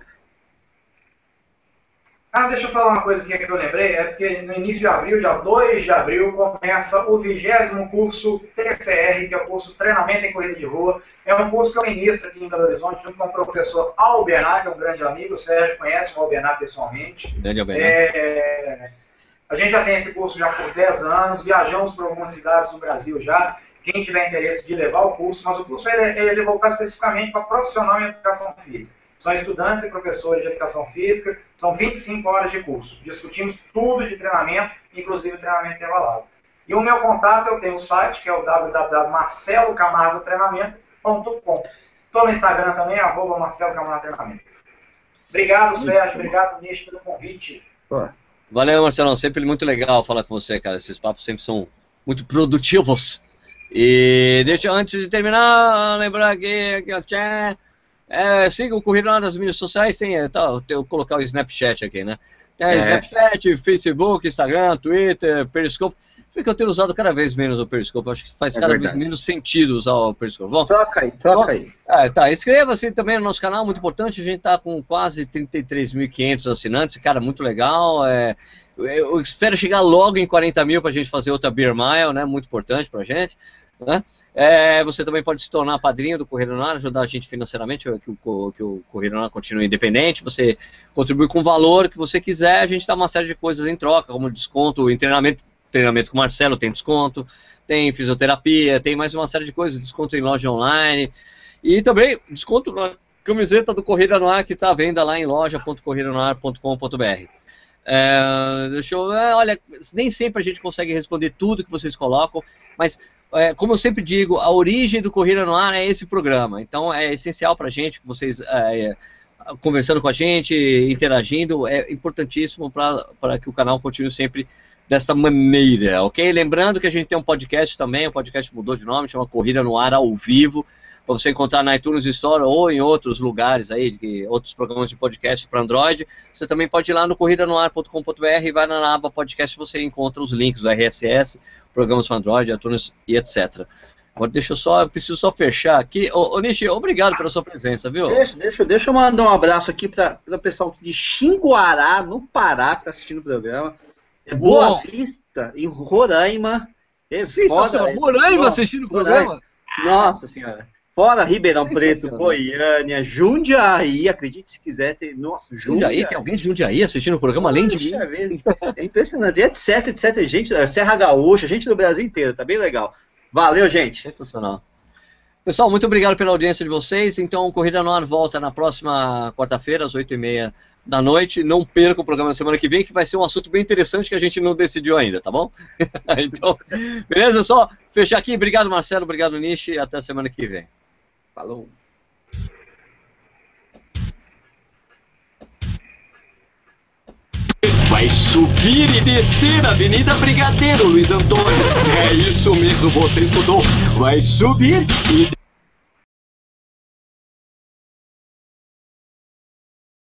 Ah, deixa eu falar uma coisa que eu lembrei, é porque no início de abril, dia 2 de abril, começa o vigésimo curso TCR, que é o curso Treinamento em Corrida de Rua. É um curso que eu ministro aqui em Belo Horizonte, junto com o professor Albenar, que é um grande amigo, o Sérgio conhece o Albenar pessoalmente. Grande Albenar. É, a gente já tem esse curso já por 10 anos, viajamos para algumas cidades do Brasil já quem tiver interesse de levar o curso, mas o curso ele, ele é voltado especificamente para profissional em educação física. São estudantes e professores de educação física, são 25 horas de curso. Discutimos tudo de treinamento, inclusive treinamento intervalado. E o meu contato, eu tenho o site, que é o www.marcelocamargotreinamento.com. Estou no Instagram também, arroba Marcelo Camargo Treinamento. Obrigado, Sérgio. Obrigado, Nish, pelo convite. Valeu, Marcelão. Sempre muito legal falar com você, cara. Esses papos sempre são muito produtivos. E deixa antes de terminar, lembrar aqui que tchê, é, siga o Corrida nas mídias sociais, tem, é, tá, eu vou colocar o Snapchat aqui, né? Tem é. Snapchat, Facebook, Instagram, Twitter, Periscope. Porque eu tenho usado cada vez menos o Periscope, acho que faz é cada verdade. vez menos sentido usar o Periscope. Bom, troca aí, troca bom, aí. É, tá, inscreva-se também no nosso canal, muito importante, a gente tá com quase 33.500 assinantes, cara, muito legal, é, eu espero chegar logo em 40 mil para a gente fazer outra Beer Mile, né, muito importante para a gente. Né? É, você também pode se tornar padrinho do Correio Lunar, ajudar a gente financeiramente, que o, que o Correio Lunar continue independente. Você contribui com o valor que você quiser, a gente dá uma série de coisas em troca, como desconto em treinamento, treinamento com o Marcelo tem desconto, tem fisioterapia, tem mais uma série de coisas, desconto em loja online. E também desconto na camiseta do Correio Lunar que está à venda lá em loja.correironar.com.br. É, deixa eu, olha, nem sempre a gente consegue responder tudo que vocês colocam, mas é, como eu sempre digo, a origem do Corrida no Ar é esse programa. Então é essencial para a gente que vocês é, conversando com a gente, interagindo, é importantíssimo para que o canal continue sempre desta maneira, ok? Lembrando que a gente tem um podcast também, o podcast mudou de nome, chama Corrida no Ar ao Vivo, para você encontrar na iTunes Store ou em outros lugares aí, de, outros programas de podcast para Android. Você também pode ir lá no corridanoar.com.br e vai na aba podcast, você encontra os links do RSS, programas para Android, iTunes e etc. Agora deixa eu só, eu preciso só fechar aqui. Ô, ô Nishi, obrigado pela sua presença, viu? Deixa, deixa, deixa eu mandar um abraço aqui para o pessoal de Xinguará, no Pará, que está assistindo o programa. É Boa Vista, em Roraima. É Sensacional. Roraima assistindo o programa? Nossa senhora. Fora Ribeirão Preto, Goiânia, Jundiaí, acredite se quiser ter. Nossa, Jundiaí. Jundiaí, tem alguém de Jundiaí assistindo o programa além de mim? É impressionante, etc, etc. Gente, Serra Gaúcha, gente do Brasil inteiro, tá bem legal. Valeu, gente. Sensacional. Pessoal, muito obrigado pela audiência de vocês. Então, Corrida no Ar volta na próxima quarta-feira, às 8h30 da noite. Não perca o programa da semana que vem, que vai ser um assunto bem interessante que a gente não decidiu ainda, tá bom? (laughs) então, beleza? Só fechar aqui. Obrigado, Marcelo. Obrigado, Nishi. Até a semana que vem. Falou. Vai subir e descer a Avenida Brigadeiro, Luiz Antônio. É isso mesmo, você escutou. Vai subir e